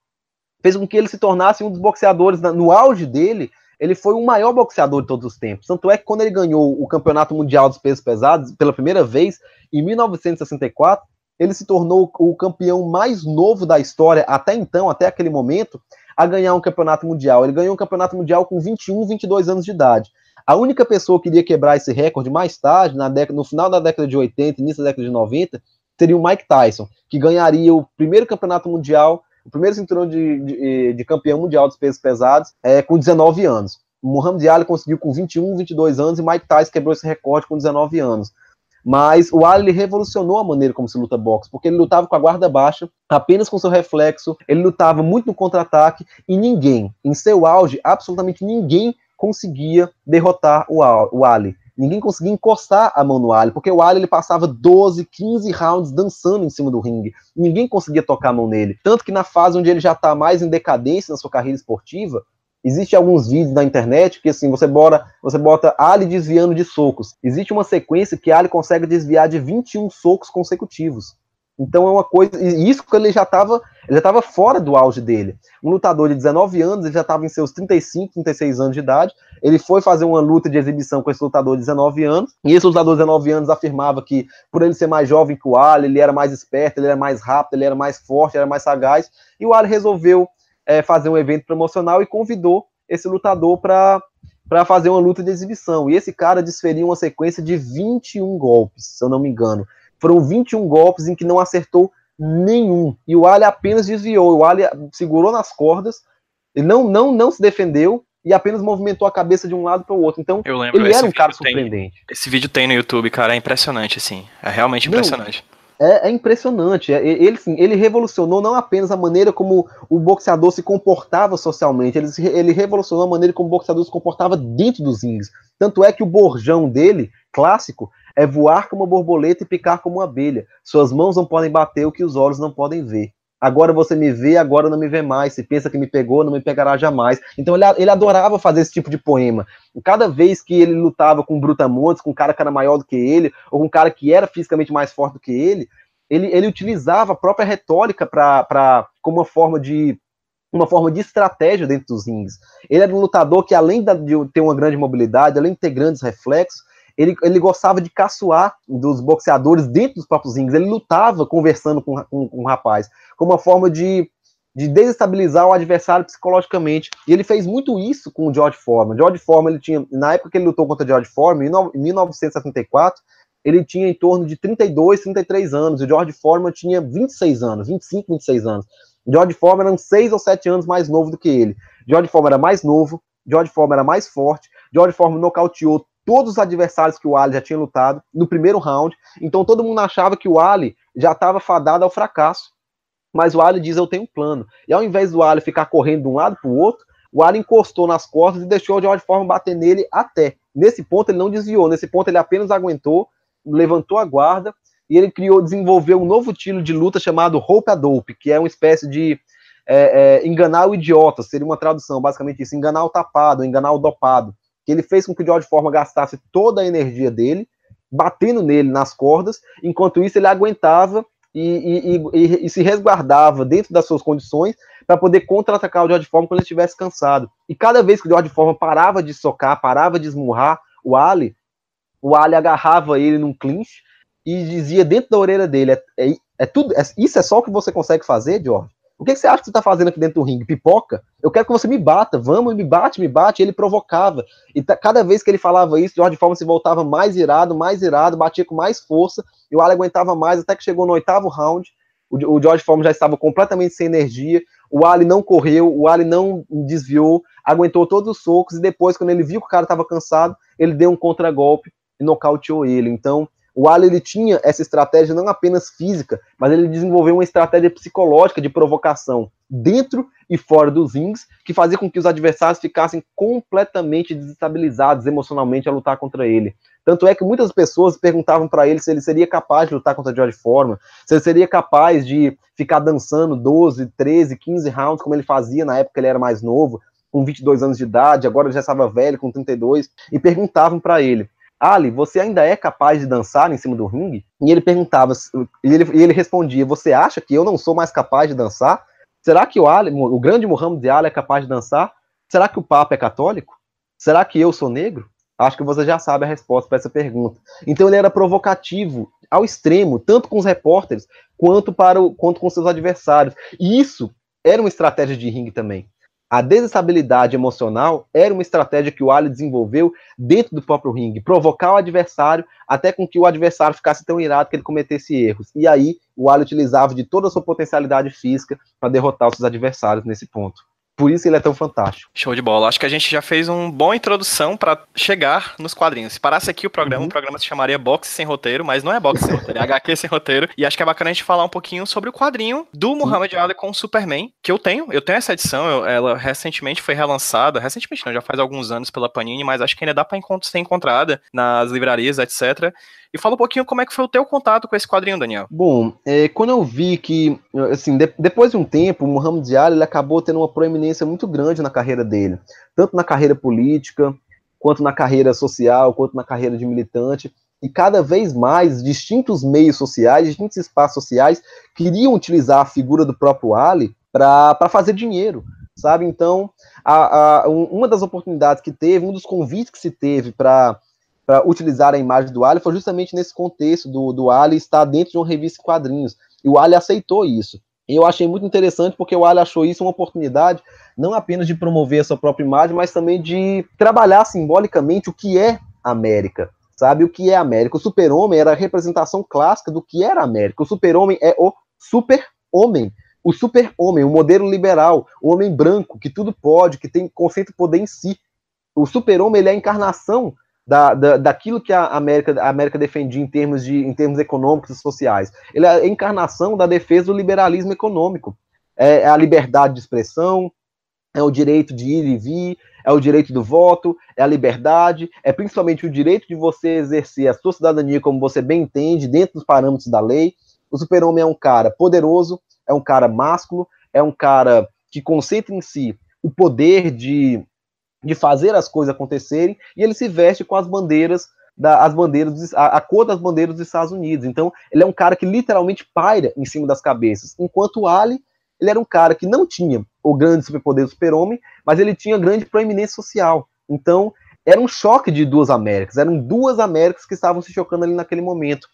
fez com que ele se tornasse um dos boxeadores no auge dele. Ele foi o maior boxeador de todos os tempos. Tanto é que quando ele ganhou o Campeonato Mundial dos Pesos Pesados pela primeira vez em 1964, ele se tornou o campeão mais novo da história até então, até aquele momento, a ganhar um campeonato mundial. Ele ganhou um campeonato mundial com 21, 22 anos de idade. A única pessoa que iria quebrar esse recorde mais tarde, na década, no final da década de 80, início da década de 90, seria o Mike Tyson, que ganharia o primeiro campeonato mundial, o primeiro cinturão de, de, de campeão mundial dos pesos pesados, é, com 19 anos. Muhammad Ali conseguiu com 21, 22 anos e Mike Tyson quebrou esse recorde com 19 anos. Mas o Ali revolucionou a maneira como se luta boxe, porque ele lutava com a guarda baixa, apenas com seu reflexo, ele lutava muito no contra-ataque e ninguém, em seu auge, absolutamente ninguém conseguia derrotar o Ali. Ninguém conseguia encostar a mão no Ali, porque o Ali ele passava 12, 15 rounds dançando em cima do ringue. Ninguém conseguia tocar a mão nele. Tanto que na fase onde ele já está mais em decadência na sua carreira esportiva, Existem alguns vídeos na internet que assim, você bota, você bota Ali desviando de socos. Existe uma sequência que Ali consegue desviar de 21 socos consecutivos. Então é uma coisa, e isso que ele já estava, ele já estava fora do auge dele. Um lutador de 19 anos, ele já estava em seus 35, 36 anos de idade. Ele foi fazer uma luta de exibição com esse lutador de 19 anos, e esse lutador de 19 anos afirmava que por ele ser mais jovem que o Ali, ele era mais esperto, ele era mais rápido, ele era mais forte, ele era mais sagaz, e o Ali resolveu é, fazer um evento promocional e convidou esse lutador para para fazer uma luta de exibição. E esse cara desferiu uma sequência de 21 golpes, se eu não me engano. Foram 21 golpes em que não acertou nenhum. E o Ali apenas desviou. O Ali segurou nas cordas, ele não, não, não se defendeu e apenas movimentou a cabeça de um lado para o outro. Então, ele era um cara surpreendente. Tem, esse vídeo tem no YouTube, cara, é impressionante, assim. É realmente impressionante. Não, É, é impressionante. É, ele, ele revolucionou não apenas a maneira como o boxeador se comportava socialmente, ele, ele revolucionou a maneira como o boxeador se comportava dentro dos rings. Tanto é que o borjão dele, clássico, é voar como uma borboleta e picar como uma abelha. Suas mãos não podem bater o que os olhos não podem ver. Agora você me vê, agora não me vê mais. Se pensa que me pegou, não me pegará jamais. Então ele, ele adorava fazer esse tipo de poema. Cada vez que ele lutava com brutamontes, com um cara que era maior do que ele, ou com um cara que era fisicamente mais forte do que ele, ele, ele utilizava a própria retórica para como uma forma de uma forma de estratégia dentro dos rings. Ele era um lutador que, além de ter uma grande mobilidade, além de ter grandes reflexos, ele, ele gostava de caçoar dos boxeadores dentro dos próprios rings. Ele lutava conversando com, com, com o rapaz, como uma forma de, de desestabilizar o adversário psicologicamente. E ele fez muito isso com o George Foreman. George Foreman, ele tinha, na época que ele lutou contra o George Foreman, em 1974, ele tinha em torno de 32, 33 anos. E o George Foreman tinha 26 anos, 25, 26 anos. George Foreman era 6 ou 7 anos mais novo do que ele. George Foreman era mais novo, George Foreman era mais forte, George Foreman nocauteou todos os adversários que o Ali já tinha lutado no primeiro round. Então todo mundo achava que o Ali já estava fadado ao fracasso. Mas o Ali diz: Eu tenho um plano. E ao invés do Ali ficar correndo de um lado para o outro, o Ali encostou nas costas e deixou o George Foreman bater nele até. Nesse ponto ele não desviou, nesse ponto ele apenas aguentou, levantou a guarda e ele criou, desenvolveu um novo estilo de luta chamado Rope a Dope, que é uma espécie de é, é, enganar o idiota, seria uma tradução, basicamente isso, enganar o tapado, enganar o dopado que ele fez com que o George Foreman gastasse toda a energia dele, batendo nele nas cordas, enquanto isso ele aguentava e, e, e, e se resguardava dentro das suas condições para poder contra-atacar o George Foreman quando ele estivesse cansado. E cada vez que o George Foreman parava de socar, parava de esmurrar o Ali, o Ali agarrava ele num clinch e dizia dentro da orelha dele: é, é, é tudo, é, isso é só o que você consegue fazer, George? O que, você acha que você está fazendo aqui dentro do ringue? Pipoca? Eu quero que você me bata, vamos, me bate, me bate. E ele provocava. E cada vez que ele falava isso, George Foreman se voltava mais irado, mais irado, batia com mais força. E o Ali aguentava mais, até que chegou no oitavo round. O, o George Foreman já estava completamente sem energia. O Ali não correu, o Ali não desviou, aguentou todos os socos. E depois, quando ele viu que o cara estava cansado, ele deu um contragolpe e nocauteou ele. Então, o Ali ele tinha essa estratégia não apenas física, mas ele desenvolveu uma estratégia psicológica de provocação dentro e fora dos rings, que fazia com que os adversários ficassem completamente desestabilizados emocionalmente a lutar contra ele. Tanto é que muitas pessoas perguntavam para ele se ele seria capaz de lutar contra George Foreman, se ele seria capaz de ficar dançando 12, 13, 15 rounds como ele fazia na época que ele era mais novo, com 22 anos de idade, agora já estava velho, com 32, e perguntavam para ele: Ali, você ainda é capaz de dançar em cima do ringue? E ele perguntava, e ele, e ele respondia: Você acha que eu não sou mais capaz de dançar? Será que o Ali, o grande Muhammad Ali é capaz de dançar? Será que o Papa é católico? Será que eu sou negro? Acho que você já sabe a resposta para essa pergunta. Então ele era provocativo ao extremo, tanto com os repórteres quanto para o, quanto com seus adversários. E isso era uma estratégia de ringue também. A desestabilidade emocional era uma estratégia que o Ali desenvolveu dentro do próprio ringue, provocar o adversário até com que o adversário ficasse tão irado que ele cometesse erros. E aí o Ali utilizava de toda a sua potencialidade física para derrotar os seus adversários nesse ponto. Por isso ele é tão fantástico. Show de bola. Acho que a gente já fez uma boa introdução para chegar nos quadrinhos. Se parasse aqui o programa, uhum. o programa se chamaria Boxe Sem Roteiro, mas não é Boxe Sem Roteiro, é HQ Sem Roteiro. E acho que é bacana a gente falar um pouquinho sobre o quadrinho do Muhammad Ali com o Superman, que eu tenho. Eu tenho essa edição, eu, ela recentemente foi relançada. Recentemente não, já faz alguns anos pela Panini, mas acho que ainda dá para ser encontrada nas livrarias, etc. E fala um pouquinho como é que foi o teu contato com esse quadrinho, Daniel. Bom, é, quando eu vi que, assim, de, depois de um tempo, o Muhammad Ali ele acabou tendo uma proeminência muito grande na carreira dele, tanto na carreira política, quanto na carreira social, quanto na carreira de militante, e cada vez mais distintos meios sociais, distintos espaços sociais queriam utilizar a figura do próprio Ali para fazer dinheiro, sabe? Então, a, a, uma das oportunidades que teve, um dos convites que se teve para para utilizar a imagem do Ali foi justamente nesse contexto do, do Ali estar dentro de uma revista em quadrinhos. E o Ali aceitou isso. E eu achei muito interessante porque o Ali achou isso uma oportunidade não apenas de promover a sua própria imagem, mas também de trabalhar simbolicamente o que é América. Sabe o que é América? O super-homem era a representação clássica do que era América. O super-homem é o super-homem. O super-homem, o modelo liberal, o homem branco, que tudo pode, que tem conceito de poder em si. O super-homem é a encarnação da, da, daquilo que a América, a América defendia em termos, de, em termos econômicos e sociais. Ele é a encarnação da defesa do liberalismo econômico. É, é a liberdade de expressão, é o direito de ir e vir, é o direito do voto, é a liberdade, é principalmente o direito de você exercer a sua cidadania como você bem entende, dentro dos parâmetros da lei. O super-homem é um cara poderoso, é um cara másculo, é um cara que concentra em si o poder de, de fazer as coisas acontecerem, e ele se veste com as bandeiras da, as bandeiras, a, a, cor das bandeiras dos Estados Unidos. Então, ele é um cara que literalmente paira em cima das cabeças. Enquanto o Ali, ele era um cara que não tinha o grande superpoder do super-homem, mas ele tinha grande proeminência social. Então, era um choque de duas Américas, eram duas Américas que estavam se chocando ali naquele momento.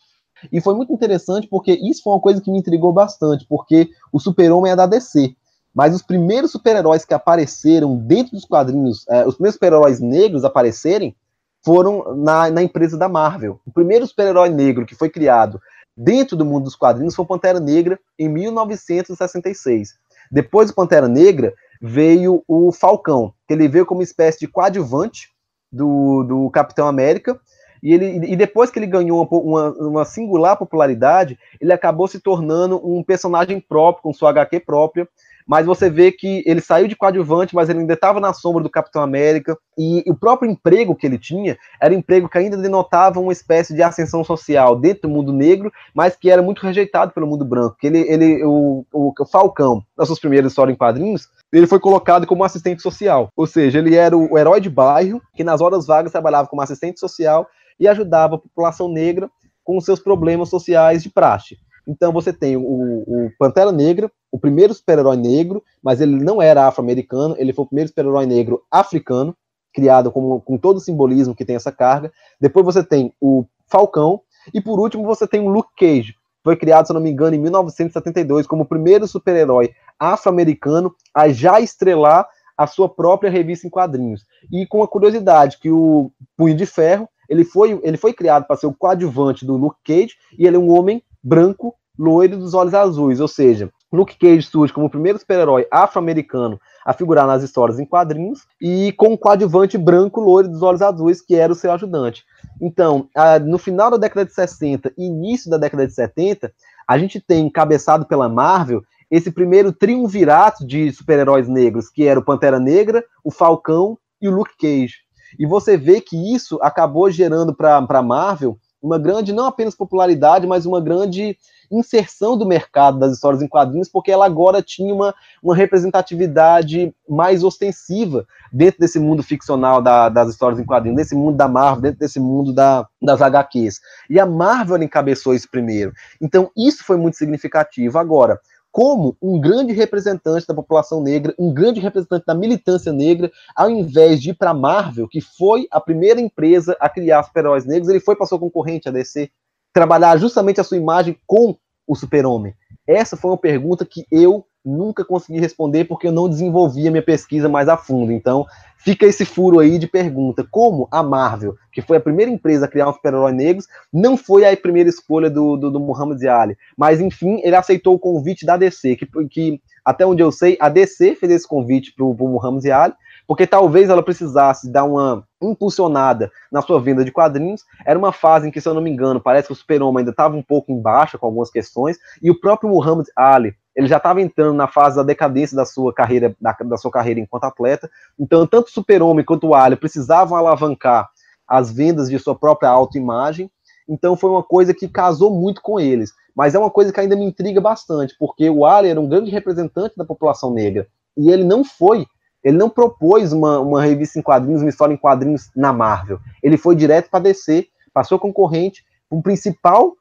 E foi muito interessante porque isso foi uma coisa que me intrigou bastante, porque o super-homem é da DC. Mas os primeiros super-heróis que apareceram dentro dos quadrinhos, é, os primeiros super-heróis negros aparecerem, foram na, na empresa da Marvel. O primeiro super-herói negro que foi criado dentro do mundo dos quadrinhos foi o Pantera Negra em 1966. Depois do Pantera Negra veio o Falcão, que ele veio como uma espécie de coadjuvante do, do Capitão América, e, ele, e depois que ele ganhou uma, uma, singular popularidade, ele acabou se tornando um personagem próprio, com sua HQ própria, mas você vê que ele saiu de coadjuvante, mas ele ainda estava na sombra do Capitão América, e o próprio emprego que ele tinha era um emprego que ainda denotava uma espécie de ascensão social dentro do mundo negro, mas que era muito rejeitado pelo mundo branco. Ele, ele o, o, o Falcão, nas suas primeiras histórias em quadrinhos, ele foi colocado como assistente social, ou seja, ele era o, o herói de bairro que nas horas vagas trabalhava como assistente social e ajudava a população negra com os seus problemas sociais de praxe. Então você tem o, o Pantera Negra, o primeiro super-herói negro, mas ele não era afro-americano, ele foi o primeiro super-herói negro africano, criado com, com todo o simbolismo que tem essa carga. Depois você tem o Falcão, e por último você tem o Luke Cage, foi criado, se não me engano, em 1972 como o primeiro super-herói afro-americano a já estrelar a sua própria revista em quadrinhos. E com a curiosidade que o Punho de Ferro, ele foi, ele foi criado para ser o coadjuvante do Luke Cage, e ele é um homem branco, loiro dos olhos azuis, ou seja, Luke Cage surge como o primeiro super-herói afro-americano a figurar nas histórias em quadrinhos e com um coadjuvante branco, loiro dos olhos azuis, que era o seu ajudante. Então, no final da década de 60 e início da década de 70, a gente tem encabeçado pela Marvel esse primeiro triunvirato de super-heróis negros, que era o Pantera Negra, o Falcão e o Luke Cage. E você vê que isso acabou gerando para a Marvel uma grande, não apenas popularidade, mas uma grande inserção do mercado das histórias em quadrinhos, porque ela agora tinha uma, uma representatividade mais ostensiva dentro desse mundo ficcional da, das histórias em quadrinhos, desse mundo da Marvel, dentro desse mundo da, das HQs. E a Marvel encabeçou isso primeiro. Então, isso foi muito significativo. Agora, como um grande representante da população negra, um grande representante da militância negra, ao invés de ir para a Marvel, que foi a primeira empresa a criar super-heróis negros, ele foi para sua concorrente, a DC, trabalhar justamente a sua imagem com o super-homem. Essa foi uma pergunta que eu nunca consegui responder porque eu não desenvolvi a minha pesquisa mais a fundo. Então, fica esse furo aí de pergunta. Como a Marvel, que foi a primeira empresa a criar um super-herói negros, não foi a primeira escolha do, do, do Muhammad Ali. Mas, enfim, ele aceitou o convite da DC, que, que até onde eu sei, a DC fez esse convite para o Muhammad Ali, porque talvez ela precisasse dar uma impulsionada na sua venda de quadrinhos. Era uma fase em que, se eu não me engano, parece que o Super-Homem ainda estava um pouco em baixa com algumas questões, e o próprio Muhammad Ali ele já estava entrando na fase da decadência da sua carreira, da, da sua carreira enquanto atleta. Então, tanto o Super-Homem quanto o Ali precisavam alavancar as vendas de sua própria autoimagem. Então, foi uma coisa que casou muito com eles. Mas é uma coisa que ainda me intriga bastante, porque o Ali era um grande representante da população negra. E ele não foi, ele não propôs uma, uma revista em quadrinhos, uma história em quadrinhos na Marvel. Ele foi direto para DC, passou concorrente, o principal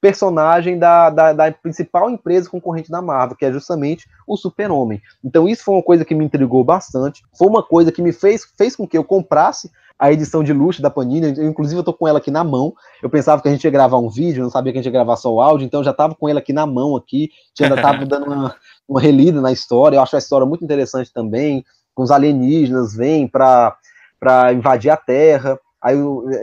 personagem da, da, da, principal empresa concorrente da Marvel, que é justamente o Super-Homem. Então isso foi uma coisa que me intrigou bastante, foi uma coisa que me fez, fez com que eu comprasse a edição de luxo da Panini, eu, inclusive eu tô com ela aqui na mão, eu pensava que a gente ia gravar um vídeo, não sabia que a gente ia gravar só o áudio, então eu já tava com ela aqui na mão aqui, ainda tava dando uma, uma relida na história, eu acho a história muito interessante também, com os alienígenas vêm para invadir a Terra, aí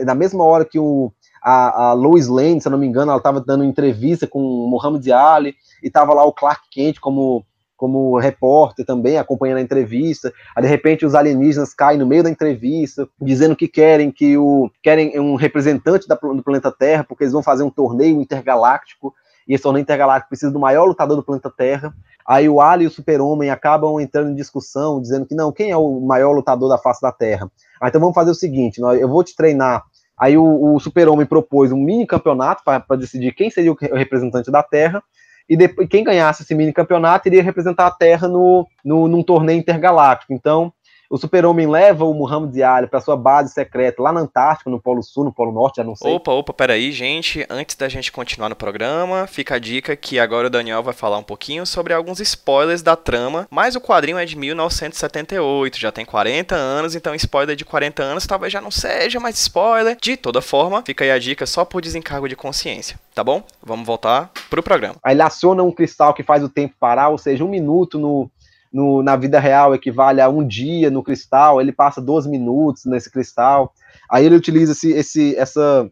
na mesma hora que o a, a Lois Lane, se eu não me engano, ela estava dando entrevista com o Muhammad Ali, e estava lá o Clark Kent como, como repórter também, acompanhando a entrevista. Aí, de repente, os alienígenas caem no meio da entrevista, dizendo que querem que o querem um representante da, do planeta Terra, porque eles vão fazer um torneio intergaláctico. E esse torneio intergaláctico precisa do maior lutador do planeta Terra. Aí o Ali e o Super-Homem acabam entrando em discussão, dizendo que não, quem é o maior lutador da face da Terra? Ah, então vamos fazer o seguinte: eu vou te treinar. Aí o, o Super-Homem propôs um mini campeonato para decidir quem seria o representante da Terra e depois, quem ganhasse esse mini campeonato iria representar a Terra no, no, num torneio intergaláctico. Então, o Super-Homem leva o Muhammad Ali para sua base secreta lá na Antártica, no Polo Sul, no Polo Norte, já não sei. Opa, opa, peraí, gente. Antes da gente continuar no programa, fica a dica que agora o Daniel vai falar um pouquinho sobre alguns spoilers da trama. Mas o quadrinho é de 1978, já tem 40 anos, então spoiler de 40 anos talvez já não seja mais spoiler. De toda forma, fica aí a dica só por desencargo de consciência, tá bom? Vamos voltar pro programa. Aí ele aciona um cristal que faz o tempo parar, ou seja, um minuto no no, na vida real equivale a um dia no cristal, ele passa 12 minutos nesse cristal. Aí ele utiliza esse, esse, essa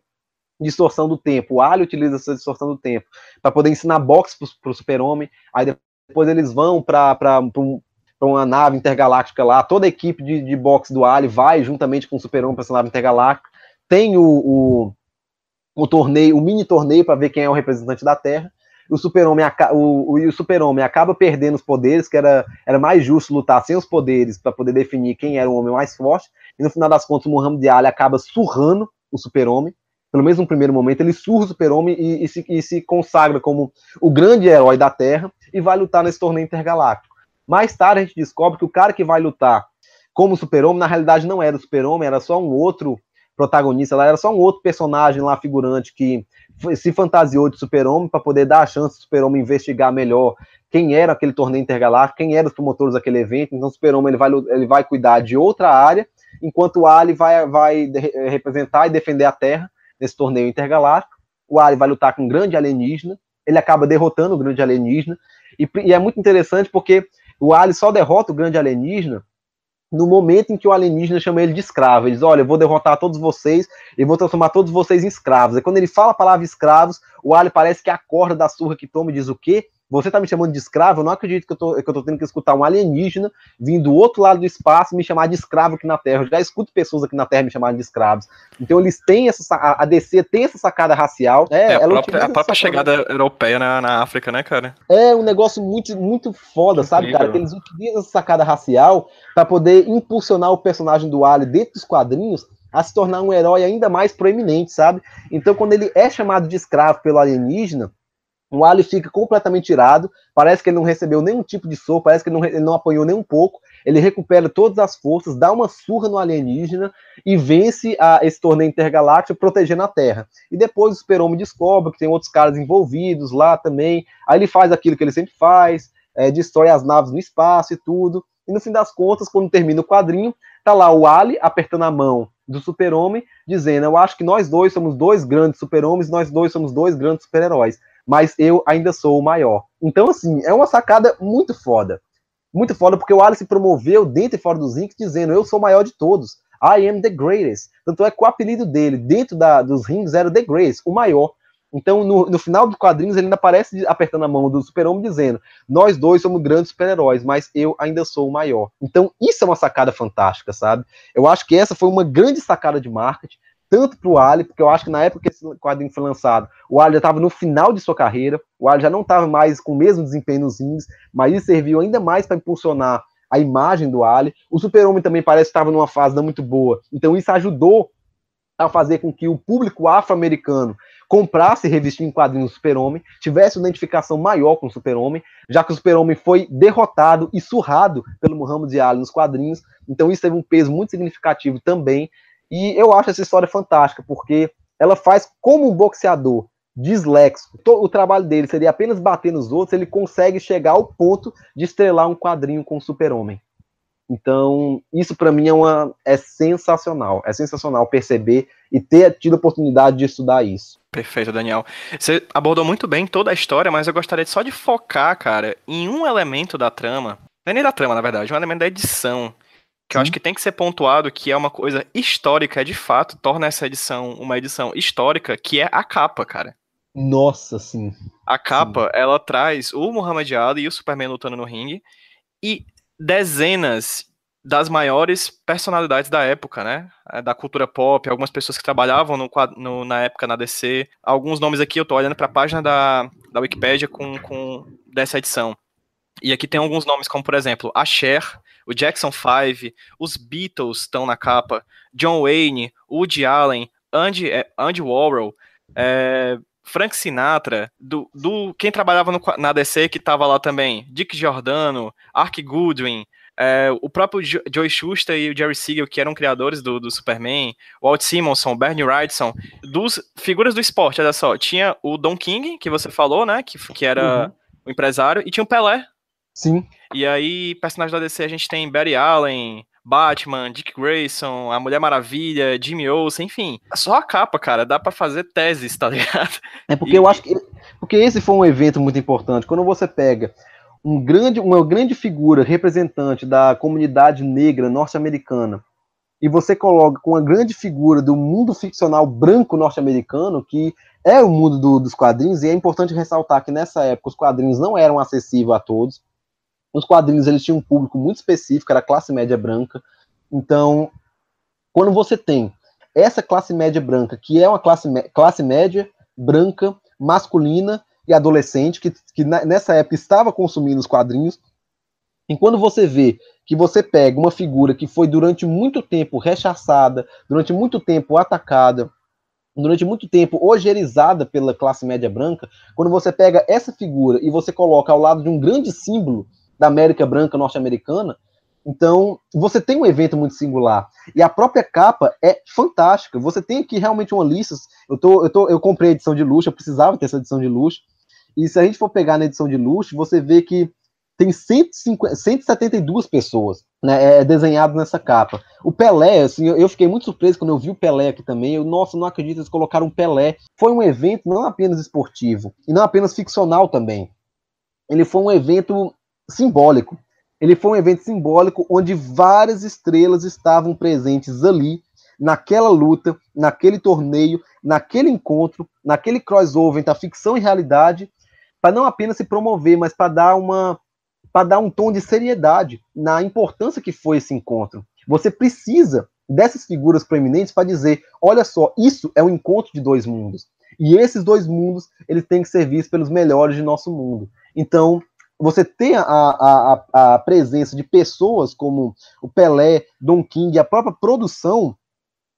distorção do tempo. O Ali utiliza essa distorção do tempo para poder ensinar boxe para o super-homem. Aí depois eles vão para um, uma nave intergaláctica lá. Toda a equipe de, de boxe do Ali vai juntamente com o super-homem para essa nave intergaláctica. Tem o, o, o torneio, o mini torneio para ver quem é o representante da Terra o super-homem o, o, o acaba perdendo os poderes, que era, era mais justo lutar sem os poderes para poder definir quem era o homem mais forte, e no final das contas o Muhammad Ali acaba surrando o super-homem, pelo menos no primeiro momento, ele surra o super-homem e, e, se, e se consagra como o grande herói da Terra e vai lutar nesse torneio intergaláctico. Mais tarde a gente descobre que o cara que vai lutar como super-homem, na realidade não era o super-homem, era só um outro protagonista, ela era só um outro personagem lá, figurante, que se fantasiou de super-homem para poder dar a chance do super-homem investigar melhor quem era aquele torneio intergaláctico, quem eram os promotores daquele evento. Então, o super-homem ele vai, ele vai cuidar de outra área, enquanto o Ali vai, vai representar e defender a Terra nesse torneio intergaláctico. O Ali vai lutar com um grande alienígena, ele acaba derrotando o grande alienígena, e, e é muito interessante porque o Ali só derrota o grande alienígena no momento em que o alienígena chama ele de escravo. Ele diz: Olha, eu vou derrotar todos vocês e vou transformar todos vocês em escravos. E quando ele fala a palavra escravos, o alien parece que acorda da surra que toma e diz: O quê? Você tá me chamando de escravo? Eu não acredito que eu, tô, que eu tô tendo que escutar um alienígena vindo do outro lado do espaço me chamar de escravo aqui na Terra. Eu já escuto pessoas aqui na Terra me chamarem de escravos. Então eles têm essa. A DC tem essa sacada racial. É, é a, própria, a própria chegada europeia na, na África, né, cara? É um negócio muito, muito foda, sabe, cara? Que eles utilizam essa sacada racial para poder impulsionar o personagem do Ali dentro dos quadrinhos a se tornar um herói ainda mais proeminente, sabe? Então, quando ele é chamado de escravo pelo alienígena, o Ali fica completamente irado, parece que ele não recebeu nenhum tipo de soco, parece que ele não, ele não apanhou nem um pouco. Ele recupera todas as forças, dá uma surra no alienígena e vence a, esse torneio intergaláctico protegendo a Terra. E depois o Super-Homem descobre que tem outros caras envolvidos lá também. Aí ele faz aquilo que ele sempre faz, é, destrói as naves no espaço e tudo. E no fim das contas, quando termina o quadrinho, tá lá o Ali apertando a mão do super-homem, dizendo: Eu acho que nós dois somos dois grandes super-homens, nós dois somos dois grandes super-heróis mas eu ainda sou o maior. Então, assim, é uma sacada muito foda. Muito foda, porque o Alice promoveu dentro e fora dos rings, dizendo: Eu sou o maior de todos. I am the greatest. Tanto é que o apelido dele dentro da, dos rings era The Greatest, o maior. Então, no, no final dos quadrinhos, ele ainda aparece apertando a mão do super-homem, dizendo: Nós dois somos grandes super-heróis, mas eu ainda sou o maior. Então, isso é uma sacada fantástica, sabe? Eu acho que essa foi uma grande sacada de marketing tanto para o Ali, porque eu acho que na época que esse quadrinho foi lançado, o Ali já estava no final de sua carreira, o Ali já não estava mais com o mesmo desempenho nos rings, mas isso serviu ainda mais para impulsionar a imagem do Ali. O Super-Homem também parece que estava numa fase não muito boa, então isso ajudou a fazer com que o público afro-americano comprasse revistinha em quadrinhos do Super-Homem, tivesse uma identificação maior com o Super-Homem, já que o Super-Homem foi derrotado e surrado pelo Muhammad Ali nos quadrinhos, então isso teve um peso muito significativo também e eu acho essa história fantástica, porque ela faz como um boxeador disléxico. O trabalho dele seria apenas bater nos outros, ele consegue chegar ao ponto de estrelar um quadrinho com o super-homem. Então, isso para mim é, uma, é sensacional. É sensacional perceber e ter tido a oportunidade de estudar isso. Perfeito, Daniel. Você abordou muito bem toda a história, mas eu gostaria só de focar, cara, em um elemento da trama. Não é nem da trama, na verdade, um elemento da edição que eu acho que tem que ser pontuado que é uma coisa histórica, de fato, torna essa edição uma edição histórica, que é a capa, cara. Nossa, sim. A capa, sim. ela traz o Muhammad Ali e o Superman lutando no ringue e dezenas das maiores personalidades da época, né? É, da cultura pop, algumas pessoas que trabalhavam no, no, na época na DC. Alguns nomes aqui eu tô olhando para a página da, da Wikipedia com, com dessa edição. E aqui tem alguns nomes, como por exemplo, a Cher, o Jackson 5, os Beatles estão na capa, John Wayne, Woody Allen, Andy, é, Andy Warhol, é, Frank Sinatra, do, do quem trabalhava no, na DC que estava lá também, Dick Giordano, Ark Goodwin, é, o próprio Joey Schuster e o Jerry Siegel, que eram criadores do, do Superman, Walt Simonson, Bernie Wrightson, dos figuras do esporte, olha só, tinha o Don King, que você falou, né, que, que era uhum. o empresário, e tinha o Pelé. Sim. E aí, personagens da DC, a gente tem Barry Allen, Batman, Dick Grayson, a Mulher Maravilha, Jimmy Olsen, enfim. Só a capa, cara, dá para fazer teses, tá ligado? É porque e... eu acho que porque esse foi um evento muito importante. Quando você pega um grande, uma grande figura representante da comunidade negra norte-americana e você coloca com uma grande figura do mundo ficcional branco norte-americano, que é o mundo do, dos quadrinhos, e é importante ressaltar que nessa época os quadrinhos não eram acessíveis a todos. Os quadrinhos eles tinham um público muito específico, era a classe média branca. Então, quando você tem essa classe média branca, que é uma classe, classe média branca, masculina, e adolescente que, que nessa época estava consumindo os quadrinhos. E quando você vê que você pega uma figura que foi durante muito tempo rechaçada, durante muito tempo atacada, durante muito tempo ogerizada pela classe média branca, quando você pega essa figura e você coloca ao lado de um grande símbolo da América branca norte-americana, então, você tem um evento muito singular. E a própria capa é fantástica. Você tem aqui realmente uma lista. Eu, tô, eu, tô, eu comprei a edição de luxo, eu precisava ter essa edição de luxo. E se a gente for pegar na edição de luxo, você vê que tem 150, 172 pessoas né, é, nessa capa. O Pelé, assim, eu, eu, fiquei muito surpreso quando eu vi o Pelé aqui também. Eu, nossa, não acredito, eles colocaram um Pelé. Foi um evento não apenas esportivo, e não apenas ficcional também. Ele foi um evento simbólico. Ele foi um evento simbólico onde várias estrelas estavam presentes ali, naquela luta, naquele torneio, naquele encontro, naquele crossover entre a ficção e realidade, para não apenas se promover, mas para dar uma para dar um tom de seriedade na importância que foi esse encontro. Você precisa dessas figuras proeminentes para dizer, olha só, isso é um encontro de dois mundos. E esses dois mundos, eles têm que ser vistos pelos melhores de nosso mundo. Então, você tem a, a, a, presença de pessoas como o Pelé, Don King, a própria produção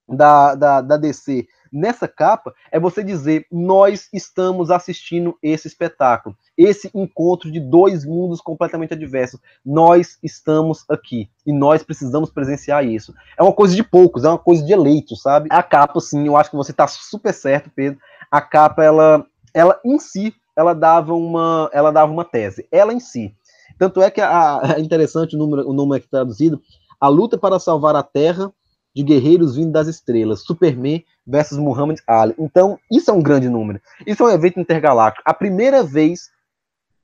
da, da, da DC nessa capa é você dizer: nós estamos assistindo esse espetáculo, esse encontro de dois mundos completamente adversos. Nós estamos aqui e nós precisamos presenciar isso. É uma coisa de poucos, é uma coisa de eleitos, sabe? A capa, sim, eu acho que você está super certo, Pedro. A capa, ela, ela em si, ela dava uma, ela dava uma tese. Ela em si. Tanto é que a, é interessante o número, o número aqui traduzido. A luta para salvar a Terra de guerreiros vindo das estrelas, Superman versus Muhammad Ali. Então, isso é um grande número. Isso é um evento intergaláctico. A primeira vez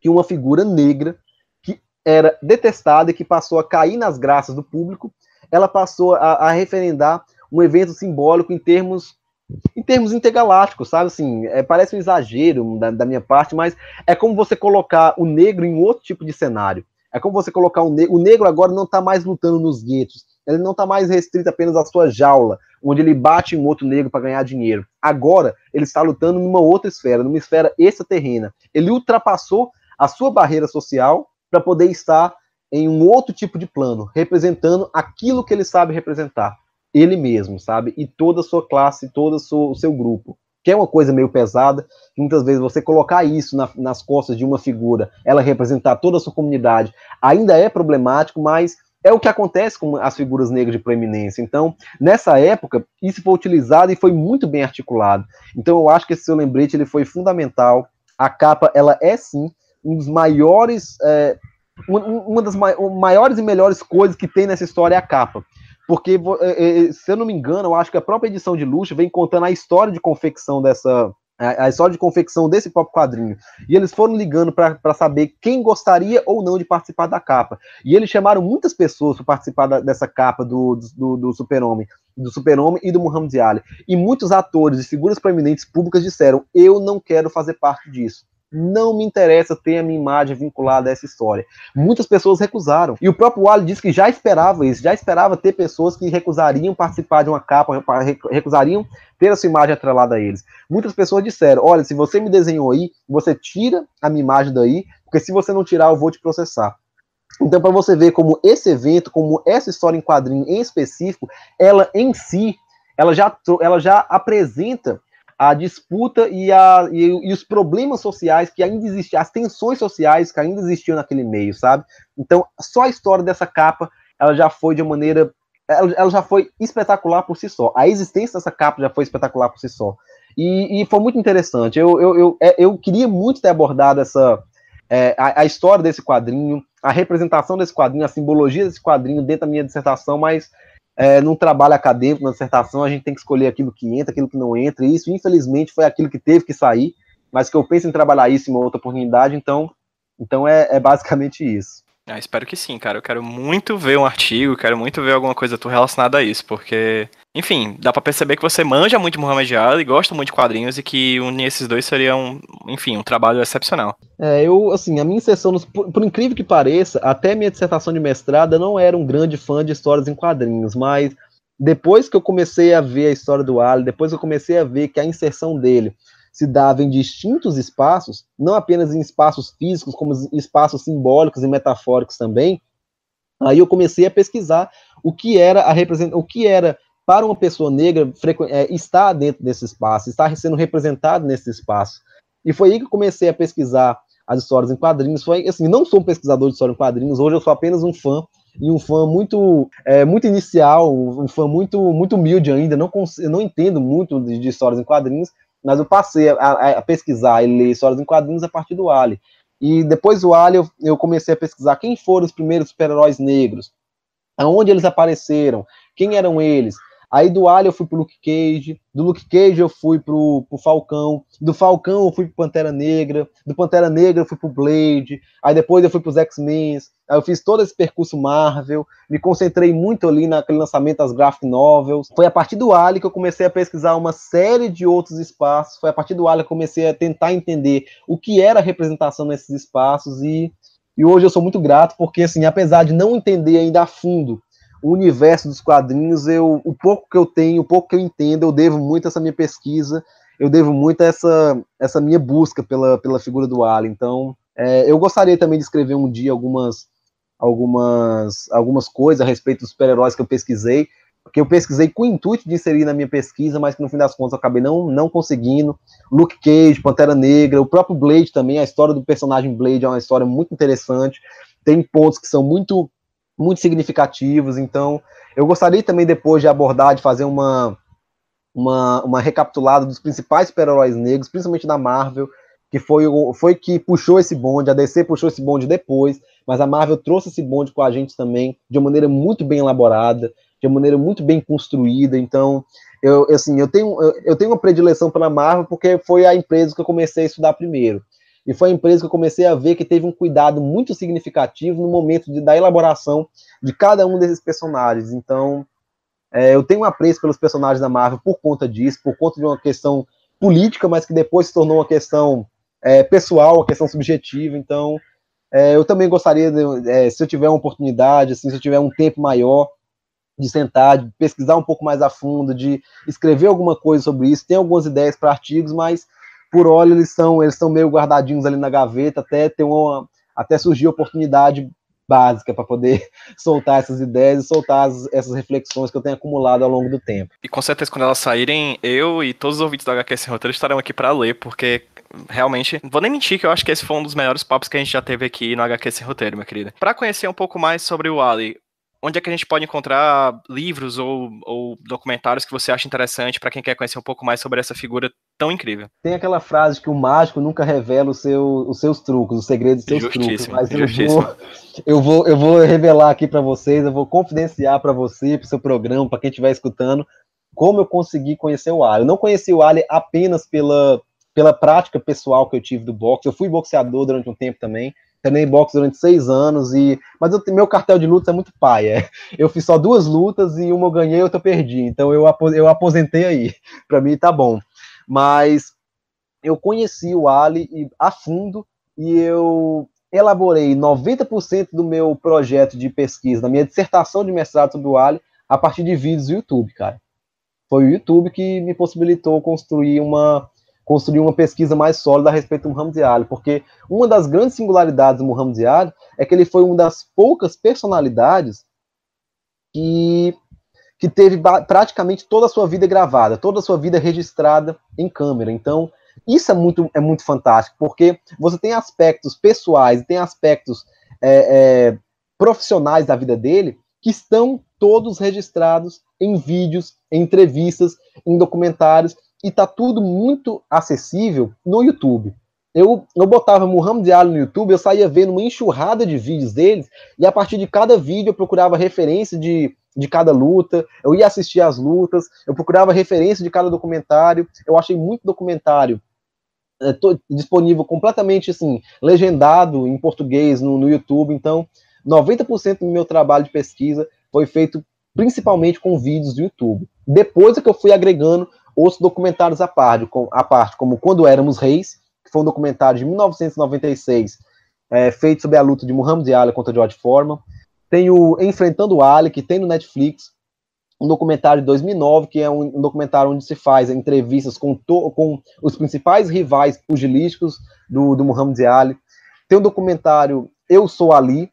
que uma figura negra que era detestada e que passou a cair nas graças do público, ela passou a, a referendar um evento simbólico em termos em termos intergalácticos, sabe? Assim, é, parece um exagero da, da minha parte, mas é como você colocar o negro em outro tipo de cenário. É como você colocar o negro. O negro agora não está mais lutando nos guetos. Ele não está mais restrito apenas à sua jaula, onde ele bate em outro negro para ganhar dinheiro. Agora, ele está lutando numa outra esfera, numa esfera extraterrena. Ele ultrapassou a sua barreira social para poder estar em um outro tipo de plano, representando aquilo que ele sabe representar. Ele mesmo, sabe? E toda a sua classe, todo o seu grupo que é uma coisa meio pesada, muitas vezes você colocar isso na, nas costas de uma figura, ela representar toda a sua comunidade, ainda é problemático, mas é o que acontece com as figuras negras de proeminência. Então, nessa época, isso foi utilizado e foi muito bem articulado. Então, eu acho que esse seu lembrete ele foi fundamental. A capa, ela é sim um dos maiores, é, uma das maiores e melhores coisas que tem nessa história é a capa. Porque, é, é, se eu não me engano, eu acho que a própria edição de luxo vem contando a história de confecção dessa. A história de confecção desse próprio quadrinho. E eles foram ligando para saber quem gostaria ou não de participar da capa. E eles chamaram muitas pessoas para participar da, dessa capa do, do, do Super-Homem. do Super-Homem e do Muhammad Ali. E muitos atores e figuras proeminentes públicas disseram: eu não quero fazer parte disso não me interessa ter a minha imagem vinculada a essa história. Muitas pessoas recusaram. E o próprio Wally disse que já esperava isso, já esperava ter pessoas que recusariam participar de uma capa, recusariam ter a sua imagem atrelada a eles. Muitas pessoas disseram: olha, se você me desenhou aí, você tira a minha imagem daí, porque se você não tirar, eu vou te processar. Então, para você ver como esse evento, como essa história em quadrinho em específico, ela em si, ela já, ela já apresenta a disputa e, a, e, e, os problemas sociais que ainda existiam, as tensões sociais que ainda existiam naquele meio, sabe? Então, só a história dessa capa, ela já foi de maneira. Ela, ela já foi espetacular por si só. A existência dessa capa já foi espetacular por si só. E, e foi muito interessante. Eu, eu, eu, é, eu, queria muito ter abordado essa. É, a, a história desse quadrinho, a representação desse quadrinho, a simbologia desse quadrinho dentro da minha dissertação, mas é, num trabalho acadêmico, na dissertação, a gente tem que escolher aquilo que entra, aquilo que não entra, e isso, infelizmente, foi aquilo que teve que sair, mas que eu penso em trabalhar isso em uma outra oportunidade, então, então é, é basicamente isso. Ah, espero que sim, cara. Eu quero muito ver um artigo, quero muito ver alguma coisa tu relacionada a isso, porque, enfim, dá para perceber que você manja muito de Muhammad Ali, gosta muito de quadrinhos e que unir esses dois seria um, enfim, um trabalho excepcional. É, eu, assim, a minha inserção, por, por, incrível que pareça, até minha dissertação de mestrado, eu não era um grande fã de histórias em quadrinhos, mas depois que eu comecei a ver a história do Ali, depois que eu comecei a ver que a inserção dele se dava em distintos espaços, não apenas em espaços físicos, como espaços simbólicos e metafóricos também. Aí eu comecei a pesquisar o que era a o que era para uma pessoa negra é, estar dentro desse espaço, estar sendo representado nesse espaço. E foi aí que eu comecei a pesquisar as histórias em quadrinhos. Foi assim, não sou um pesquisador de história em quadrinhos, hoje eu sou apenas um fã e um fã muito é, muito inicial, um fã muito muito humilde ainda, não não entendo muito de, de histórias em quadrinhos, mas eu passei a, a, pesquisar e ler histórias em quadrinhos a partir do Ali. E depois do Ali eu, eu comecei a pesquisar quem foram os primeiros super-heróis negros, aonde eles apareceram, quem eram eles, Aí do Alien eu fui pro Luke Cage, do Luke Cage eu fui pro, pro Falcão, do Falcão eu fui pro Pantera Negra, do Pantera Negra eu fui pro Blade, aí depois eu fui pros X-Men, aí eu fiz todo esse percurso Marvel, me concentrei muito ali naquele lançamento das graphic novels. Foi a partir do Alien que eu comecei a pesquisar uma série de outros espaços, foi a partir do Alien que eu comecei a tentar entender o que era a representação nesses espaços e e hoje eu sou muito grato porque assim, apesar de não entender ainda a fundo o universo dos quadrinhos, eu, o pouco que eu tenho, o pouco que eu entendo, eu devo muito a essa minha pesquisa, eu devo muito a essa, essa minha busca pela, pela figura do Alien. Então, é, eu gostaria também de escrever um dia algumas, algumas, algumas coisas a respeito dos super-heróis que eu pesquisei, que eu pesquisei com o intuito de inserir na minha pesquisa, mas que no fim das contas eu acabei não, não conseguindo. Luke Cage, Pantera Negra, o próprio Blade também, a história do personagem Blade é uma história muito interessante, tem pontos que são muito muito significativos. Então, eu gostaria também depois de abordar, de fazer uma, uma, uma recapitulada dos principais super-heróis negros, principalmente da Marvel, que foi, foi que puxou esse bonde, a DC puxou esse bonde depois, mas a Marvel trouxe esse bonde com a gente também, de uma maneira muito bem elaborada, de uma maneira muito bem construída. Então, eu, assim, eu tenho, eu, eu tenho uma predileção pela Marvel porque foi a empresa que eu comecei a estudar primeiro. E foi a empresa que eu comecei a ver que teve um cuidado muito significativo no momento de, da elaboração de cada um desses personagens. Então, é, eu tenho um apreço pelos personagens da Marvel por conta disso, por conta de uma questão política, mas que depois se tornou uma questão é, pessoal, uma questão subjetiva. Então, é, eu também gostaria, de, é, se eu tiver uma oportunidade, assim, se eu tiver um tempo maior, de sentar, de pesquisar um pouco mais a fundo, de escrever alguma coisa sobre isso. Tem algumas ideias para artigos, mas por hora eles estão eles meio guardadinhos ali na gaveta até ter uma até surgir oportunidade básica para poder soltar essas ideias e soltar as, essas reflexões que eu tenho acumulado ao longo do tempo. E com certeza quando elas saírem, eu e todos os ouvintes do HQ Sem Roteiro estarão aqui para ler, porque realmente, vou nem mentir que eu acho que esse foi um dos melhores papos que a gente já teve aqui no HQ Sem Roteiro, minha querida. Para conhecer um pouco mais sobre o Ali, onde é que a gente pode encontrar livros ou, ou documentários que você acha interessante para quem quer conhecer um pouco mais sobre essa figura tão incrível? Tem aquela frase que o mágico nunca revela seu, os seus truques, os segredos dos seus truques. Mas eu vou, eu vou, eu vou revelar aqui para vocês, eu vou confidenciar para você, para o seu programa, para quem estiver escutando, como eu consegui conhecer o Ali. Eu não conheci o Ali apenas pela, pela prática pessoal que eu tive do boxe. Eu fui boxeador durante um tempo também treinei boxe durante seis anos, e mas eu, meu cartel de lutas é muito paia. Eu fiz só duas lutas e uma eu ganhei e outra eu perdi. Então eu, eu aposentei aí. Para mim tá bom. Mas eu conheci o Ali a fundo e eu elaborei 90% do meu projeto de pesquisa, da minha dissertação de mestrado sobre o Ali, a partir de vídeos do YouTube, cara. Foi o YouTube que me possibilitou construir uma construir uma pesquisa mais sólida a respeito do Muhammad Ali, porque uma das grandes singularidades do Muhammad Ali é que ele foi uma das poucas personalidades que, que teve praticamente toda a sua vida gravada, toda a sua vida registrada em câmera. Então, isso é muito, é muito fantástico, porque você tem aspectos pessoais tem aspectos é, é, profissionais da vida dele que estão todos registrados em vídeos, em entrevistas, em documentários, e tá tudo muito acessível no YouTube. Eu, eu botava Muhammad Ali no YouTube, eu saía vendo uma enxurrada de vídeos deles, e a partir de cada vídeo eu procurava referência de, de cada luta, eu ia assistir as lutas, eu procurava referência de cada documentário, eu achei muito documentário é, disponível completamente assim, legendado em português no, no YouTube, então 90% do meu trabalho de pesquisa foi feito principalmente com vídeos do YouTube. Depois é que eu fui agregando outros documentários à parte, com, à parte como Quando Éramos Reis, que foi um documentário de 1996, é, feito sobre a luta de Muhammad Ali contra George Foreman. Tem o Enfrentando Ali, que tem no Netflix, um documentário de 2009, que é um, um documentário onde se faz entrevistas com, to, com os principais rivais pugilísticos do, do Muhammad Ali. Tem um documentário Eu Sou Ali,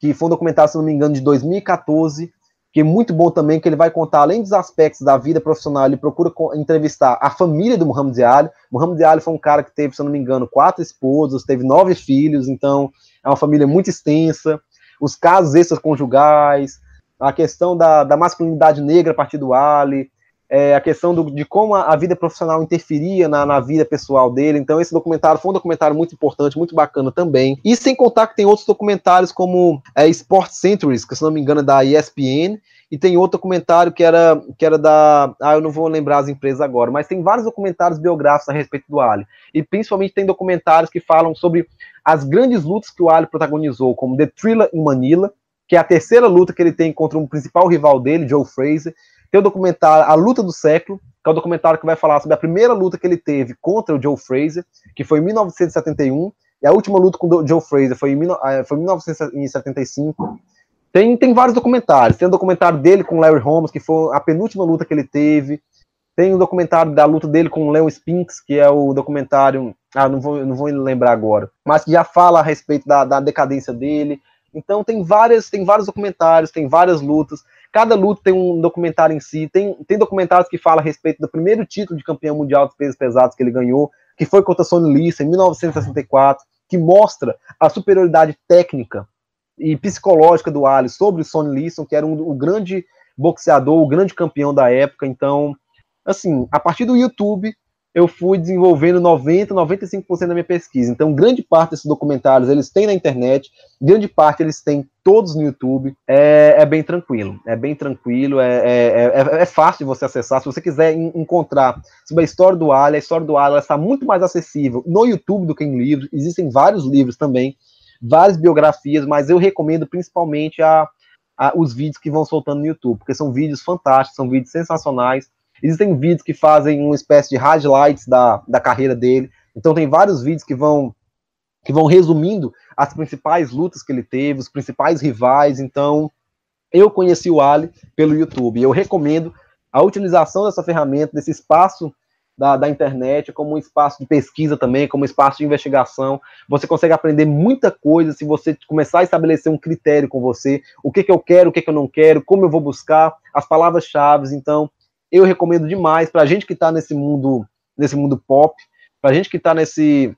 que foi um documentário, se não me engano, de 2014, que é muito bom também, que ele vai contar, além dos aspectos da vida profissional, ele procura entrevistar a família do Muhammad Ali. Muhammad Ali foi um cara que teve, se eu não me engano, quatro esposas, teve nove filhos, então é uma família muito extensa. Os casos extraconjugais, a questão da, da masculinidade negra a partir do Ali, é, a questão do, de como a, a, vida profissional interferia na, na, vida pessoal dele. Então, esse documentário foi um documentário muito importante, muito bacana também. E sem contar que tem outros documentários como é, Sport Centuries, que se não me engano é da ESPN, e tem outro documentário que era, que era da. Ah, eu não vou lembrar as empresas agora, mas tem vários documentários biográficos a respeito do Ali. E principalmente tem documentários que falam sobre as grandes lutas que o Ali protagonizou, como The Thriller em Manila, que é a terceira luta que ele tem contra um principal rival dele, Joe Fraser. Tem o documentário A Luta do Século, que é o documentário que vai falar sobre a primeira luta que ele teve contra o Joe Fraser, que foi em 1971, e a última luta com o Joe Fraser foi em, eh, foi em 1975. Tem, tem vários documentários. Tem o documentário dele com Larry Holmes, que foi a penúltima luta que ele teve. Tem o documentário da luta dele com o Leon Spinks, que é o documentário. Ah, não vou, não vou lembrar agora. Mas que já fala a respeito da, da decadência dele. Então tem várias, tem vários documentários, tem várias lutas. Cada luta tem um documentário em si. Tem, tem documentários que falam a respeito do primeiro título de campeão mundial dos pesos pesados que ele ganhou, que foi contra Sonny Liston em 1964, que mostra a superioridade técnica e psicológica do Ali sobre o Sonny Liston, que era um, o grande boxeador, o grande campeão da época. Então, assim, a partir do YouTube, eu fui desenvolvendo 90, 95% da minha pesquisa. Então, grande parte desses documentários eles têm na internet, grande parte eles têm todos no YouTube. É, é bem tranquilo, é bem tranquilo, é, é, é, é fácil de você acessar. Se você quiser encontrar sobre a história do Ali, a história do Ali está muito mais acessível no YouTube do que em livros. Existem vários livros também, várias biografias, mas eu recomendo principalmente a, a os vídeos que vão soltando no YouTube, porque são vídeos fantásticos, são vídeos sensacionais Existem vídeos que fazem uma espécie de highlights da, da carreira dele. Então tem vários vídeos que vão que vão resumindo as principais lutas que ele teve, os principais rivais. Então, eu conheci o Ali pelo YouTube. Eu recomendo a utilização dessa ferramenta, desse espaço da, da, internet, como um espaço de pesquisa também, como um espaço de investigação. Você consegue aprender muita coisa se você começar a estabelecer um critério com você, o que, que eu quero, o que, que eu não quero, como eu vou buscar, as palavras-chave. Então, eu recomendo demais para a gente que está nesse mundo, nesse mundo pop, para a gente que está nesse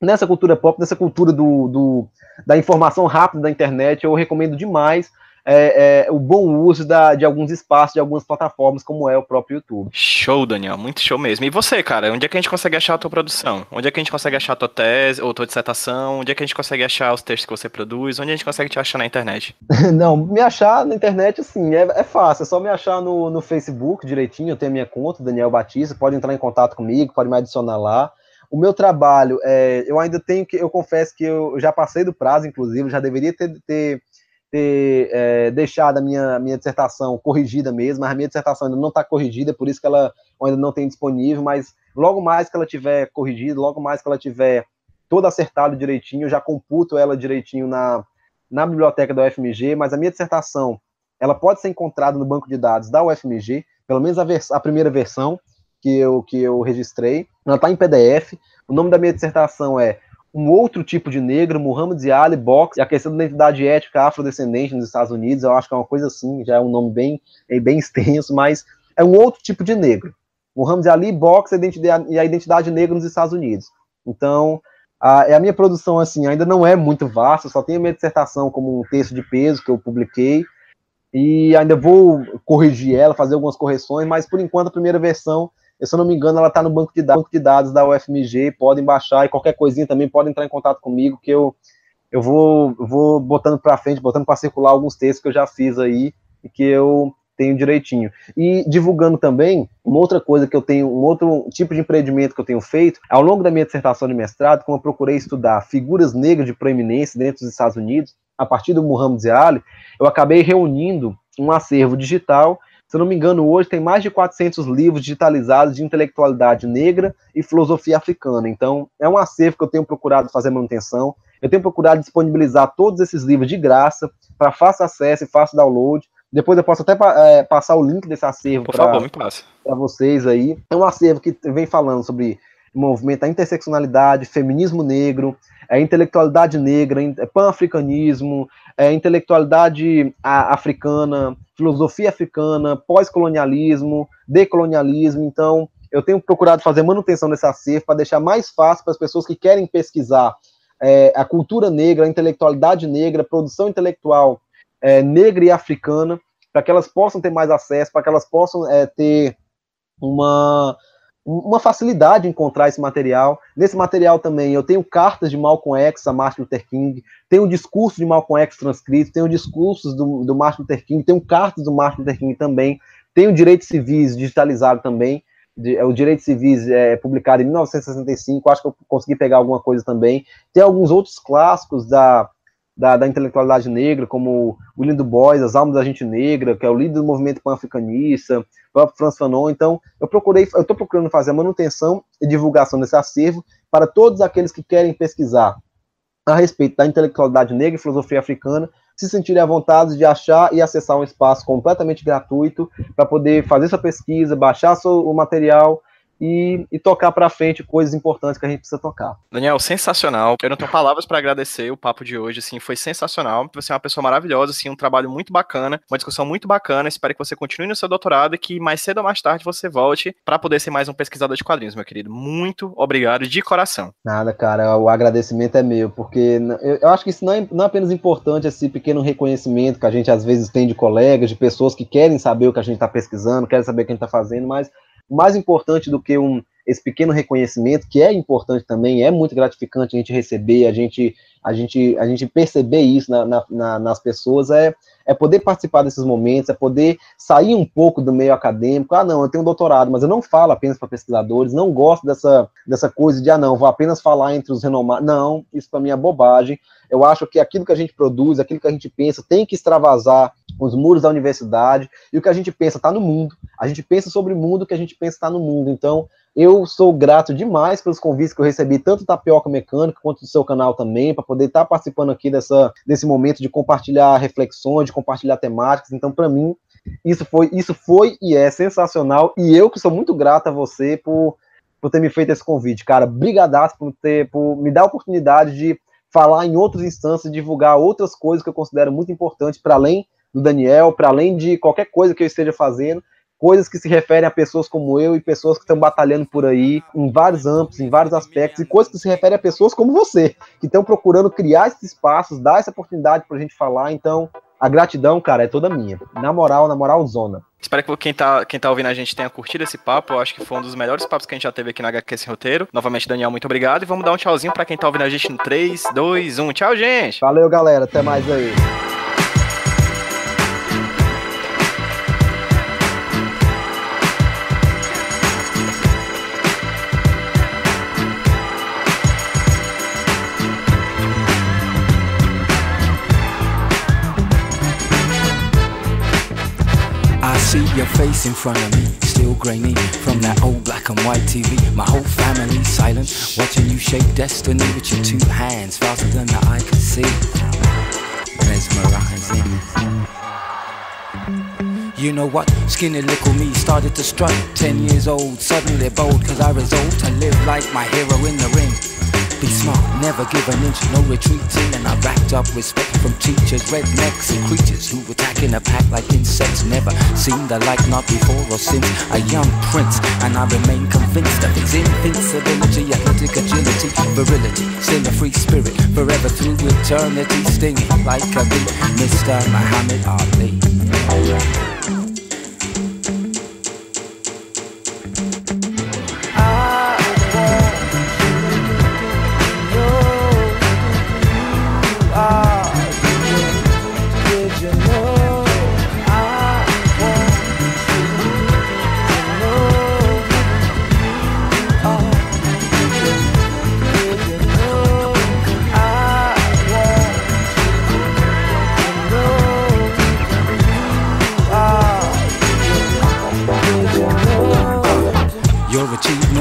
nessa cultura pop, nessa cultura do, do, da informação rápida da internet, eu recomendo demais é, é, o bom uso da, de alguns espaços, de algumas plataformas, como é o próprio YouTube. Show, Daniel, muito show mesmo. E você, cara, onde é que a gente consegue achar a tua produção? Onde é que a gente consegue achar a tua tese ou tua dissertação? Onde é que a gente consegue achar os textos que você produz? Onde a gente consegue te achar na internet? Não, me achar na internet, assim, é, é fácil. É só me achar no, no Facebook direitinho. Eu tenho a minha conta, Daniel Batista. Pode entrar em contato comigo, pode me adicionar lá. O meu trabalho, é, eu ainda tenho que, eu confesso que eu já passei do prazo, inclusive, já deveria ter, ter, ter é, deixado a minha, minha dissertação corrigida mesmo, mas a minha dissertação ainda não está corrigida, por isso que ela ainda não tem disponível, mas logo mais que ela tiver corrigida, logo mais que ela tiver toda acertada direitinho, eu já computo ela direitinho na, na biblioteca da UFMG, mas a minha dissertação, ela pode ser encontrada no banco de dados da UFMG, pelo menos a, vers a primeira versão, que eu, que eu registrei. Ela está em PDF. O nome da minha dissertação é Um Outro Tipo de Negro, Muhammad Ali, Box e a questão da identidade ética afrodescendente nos Estados Unidos. Eu acho que é uma coisa assim, já é um nome bem, é bem extenso, mas é um outro tipo de negro. Muhammad Ali, Box e a identidade negra nos Estados Unidos. Então, a, a minha produção, assim, ainda não é muito vasta, só tenho a minha dissertação como um texto de peso que eu publiquei, e ainda vou corrigir ela, fazer algumas correções, mas por enquanto a primeira versão se eu não me engano, ela está no banco de, banco de dados da UFMG, podem baixar e qualquer coisinha também podem entrar em contato comigo, que eu, eu vou, vou botando para frente, botando para circular alguns textos que eu já fiz aí e que eu tenho direitinho. E divulgando também, uma outra coisa que eu tenho, um outro tipo de empreendimento que eu tenho feito, ao longo da minha dissertação de mestrado, como eu procurei estudar figuras negras de proeminência dentro dos Estados Unidos, a partir do Muhammad Ali, eu acabei reunindo um acervo digital se não me engano, hoje tem mais de 400 livros digitalizados de intelectualidade negra e filosofia africana. Então, é um acervo que eu tenho procurado fazer manutenção. Eu tenho procurado disponibilizar todos esses livros de graça, para fácil acesso e fácil download. Depois eu posso até é, passar o link desse acervo para vocês aí. É um acervo que vem falando sobre o movimento da interseccionalidade, feminismo negro, é intelectualidade negra, é pan-africanismo, é intelectualidade africana, filosofia africana, pós-colonialismo, decolonialismo. Então, eu tenho procurado fazer manutenção desse acervo para deixar mais fácil para as pessoas que querem pesquisar é, a cultura negra, a intelectualidade negra, a produção intelectual é, negra e africana, para que elas possam ter mais acesso, para que elas possam é, ter uma uma facilidade encontrar esse material. Nesse material também eu tenho cartas de Malcolm X a Martin Luther King, tenho discurso de Malcolm X transcrito, tenho discursos do, do Martin Luther King, tenho cartas do Martin Luther King também, tenho direitos civis digitalizado também, de, é, o Direitos Civis é publicado em 1965, acho que eu consegui pegar alguma coisa também. Tem alguns outros clássicos da, da, da intelectualidade negra, como William Du Bois, As Almas da Gente Negra, que é o líder do movimento pan-africanista, o próprio Franz Fanon. Então, eu procurei, eu estou procurando fazer a manutenção e divulgação desse acervo para todos aqueles que querem pesquisar a respeito da intelectualidade negra e filosofia africana, se sentirem à vontade de achar e acessar um espaço completamente gratuito para poder fazer sua pesquisa, baixar seu, o material e, e tocar para frente coisas importantes que a gente precisa tocar. Daniel, sensacional. Eu não tenho palavras para agradecer o papo de hoje, assim, foi sensacional. Você é uma pessoa maravilhosa, assim, um trabalho muito bacana, uma discussão muito bacana. Espero que você continue no seu doutorado e que mais cedo ou mais tarde você volte para poder ser mais um pesquisador de quadrinhos, meu querido. Muito obrigado de coração. Nada, cara, o agradecimento é meu, porque eu acho que isso não é, não é apenas importante esse pequeno reconhecimento que a gente às vezes tem de colegas, de pessoas que querem saber o que a gente está pesquisando, querem saber o que a gente está fazendo, mas mais importante do que um, esse pequeno reconhecimento, que é importante também, é muito gratificante a gente receber, a gente, a gente, a gente perceber isso na, na, na, nas pessoas, é, é poder participar desses momentos, é poder sair um pouco do meio acadêmico. Ah, não, eu tenho um doutorado, mas eu não falo apenas para pesquisadores, não gosto dessa, dessa coisa de, ah, não, vou apenas falar entre os renomados. Não, isso para mim é bobagem. Eu acho que aquilo que a gente produz, aquilo que a gente pensa, tem que extravasar os muros da universidade, e o que a gente pensa está no mundo. A gente pensa sobre o mundo, o que a gente pensa está no mundo. Então, eu sou grato demais pelos convites que eu recebi, tanto da Tapioca Mecânica quanto do seu canal também, para poder estar tá participando aqui dessa, desse momento de compartilhar reflexões, de compartilhar temáticas. Então, para mim, isso foi, isso foi e é sensacional. E eu que sou muito grato a você por, por ter me feito esse convite, cara. Brigadaço por, ter, por me dar a oportunidade de falar em outras instâncias, divulgar outras coisas que eu considero muito importantes, para além do Daniel, para além de qualquer coisa que eu esteja fazendo, coisas que se referem a pessoas como eu e pessoas que estão batalhando por aí em vários âmbitos, em vários aspectos, e coisas que se referem a pessoas como você, que estão procurando criar esses espaços, dar essa oportunidade para a gente falar. Então, a gratidão, cara, é toda minha. Na moral, na moral, zona. Espero que quem tá, quem tá ouvindo a gente tenha curtido esse papo. Eu acho que foi um dos melhores papos que a gente já teve aqui na HQ Sem Roteiro. Novamente, Daniel, muito obrigado. E vamos dar um tchauzinho para quem tá ouvindo a gente no 3, 2, 1. Tchau, gente! Valeu, galera. Até mais aí. Face in front of me, still grainy from that old black and white TV. My whole family silent, watching you shape destiny with your two hands faster than the eye can see. Mesmerizing. You know what? Skinny little me started to strut. Ten years old, suddenly bold, cause I resolved to live like my hero in the ring. Be smart, never give an inch, no retreating. And I racked up respect from teachers, rednecks, and creatures who attack in a pack like insects. Never seen the like, not before or since. A young prince, and I remain convinced of his invincibility, athletic agility, virility. Still a free spirit, forever through eternity, stinging like a bee. Mr. Muhammad Ali.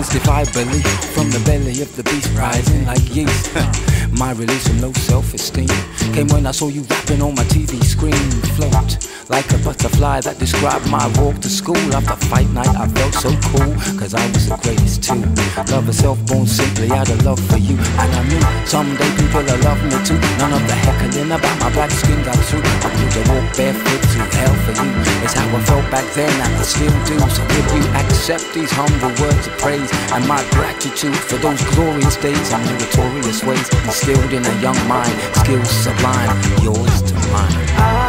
Defy belief from the belly of the beast rising like yeast. my release from low self-esteem came when I saw you rapping on my TV screen. Float like a butterfly that described my walk to school. After fight night, I felt so cool, cause I was the greatest too. Love herself born simply out of love for you. And I knew someday people will love me too. None of the heckling about my black skin got through. I would have walk barefoot through hell for you. It's how I felt back then, and I still do. So if you accept these humble words of praise and my gratitude for those glorious days and meritorious ways instilled in a young mind, skills sublime, yours to mine.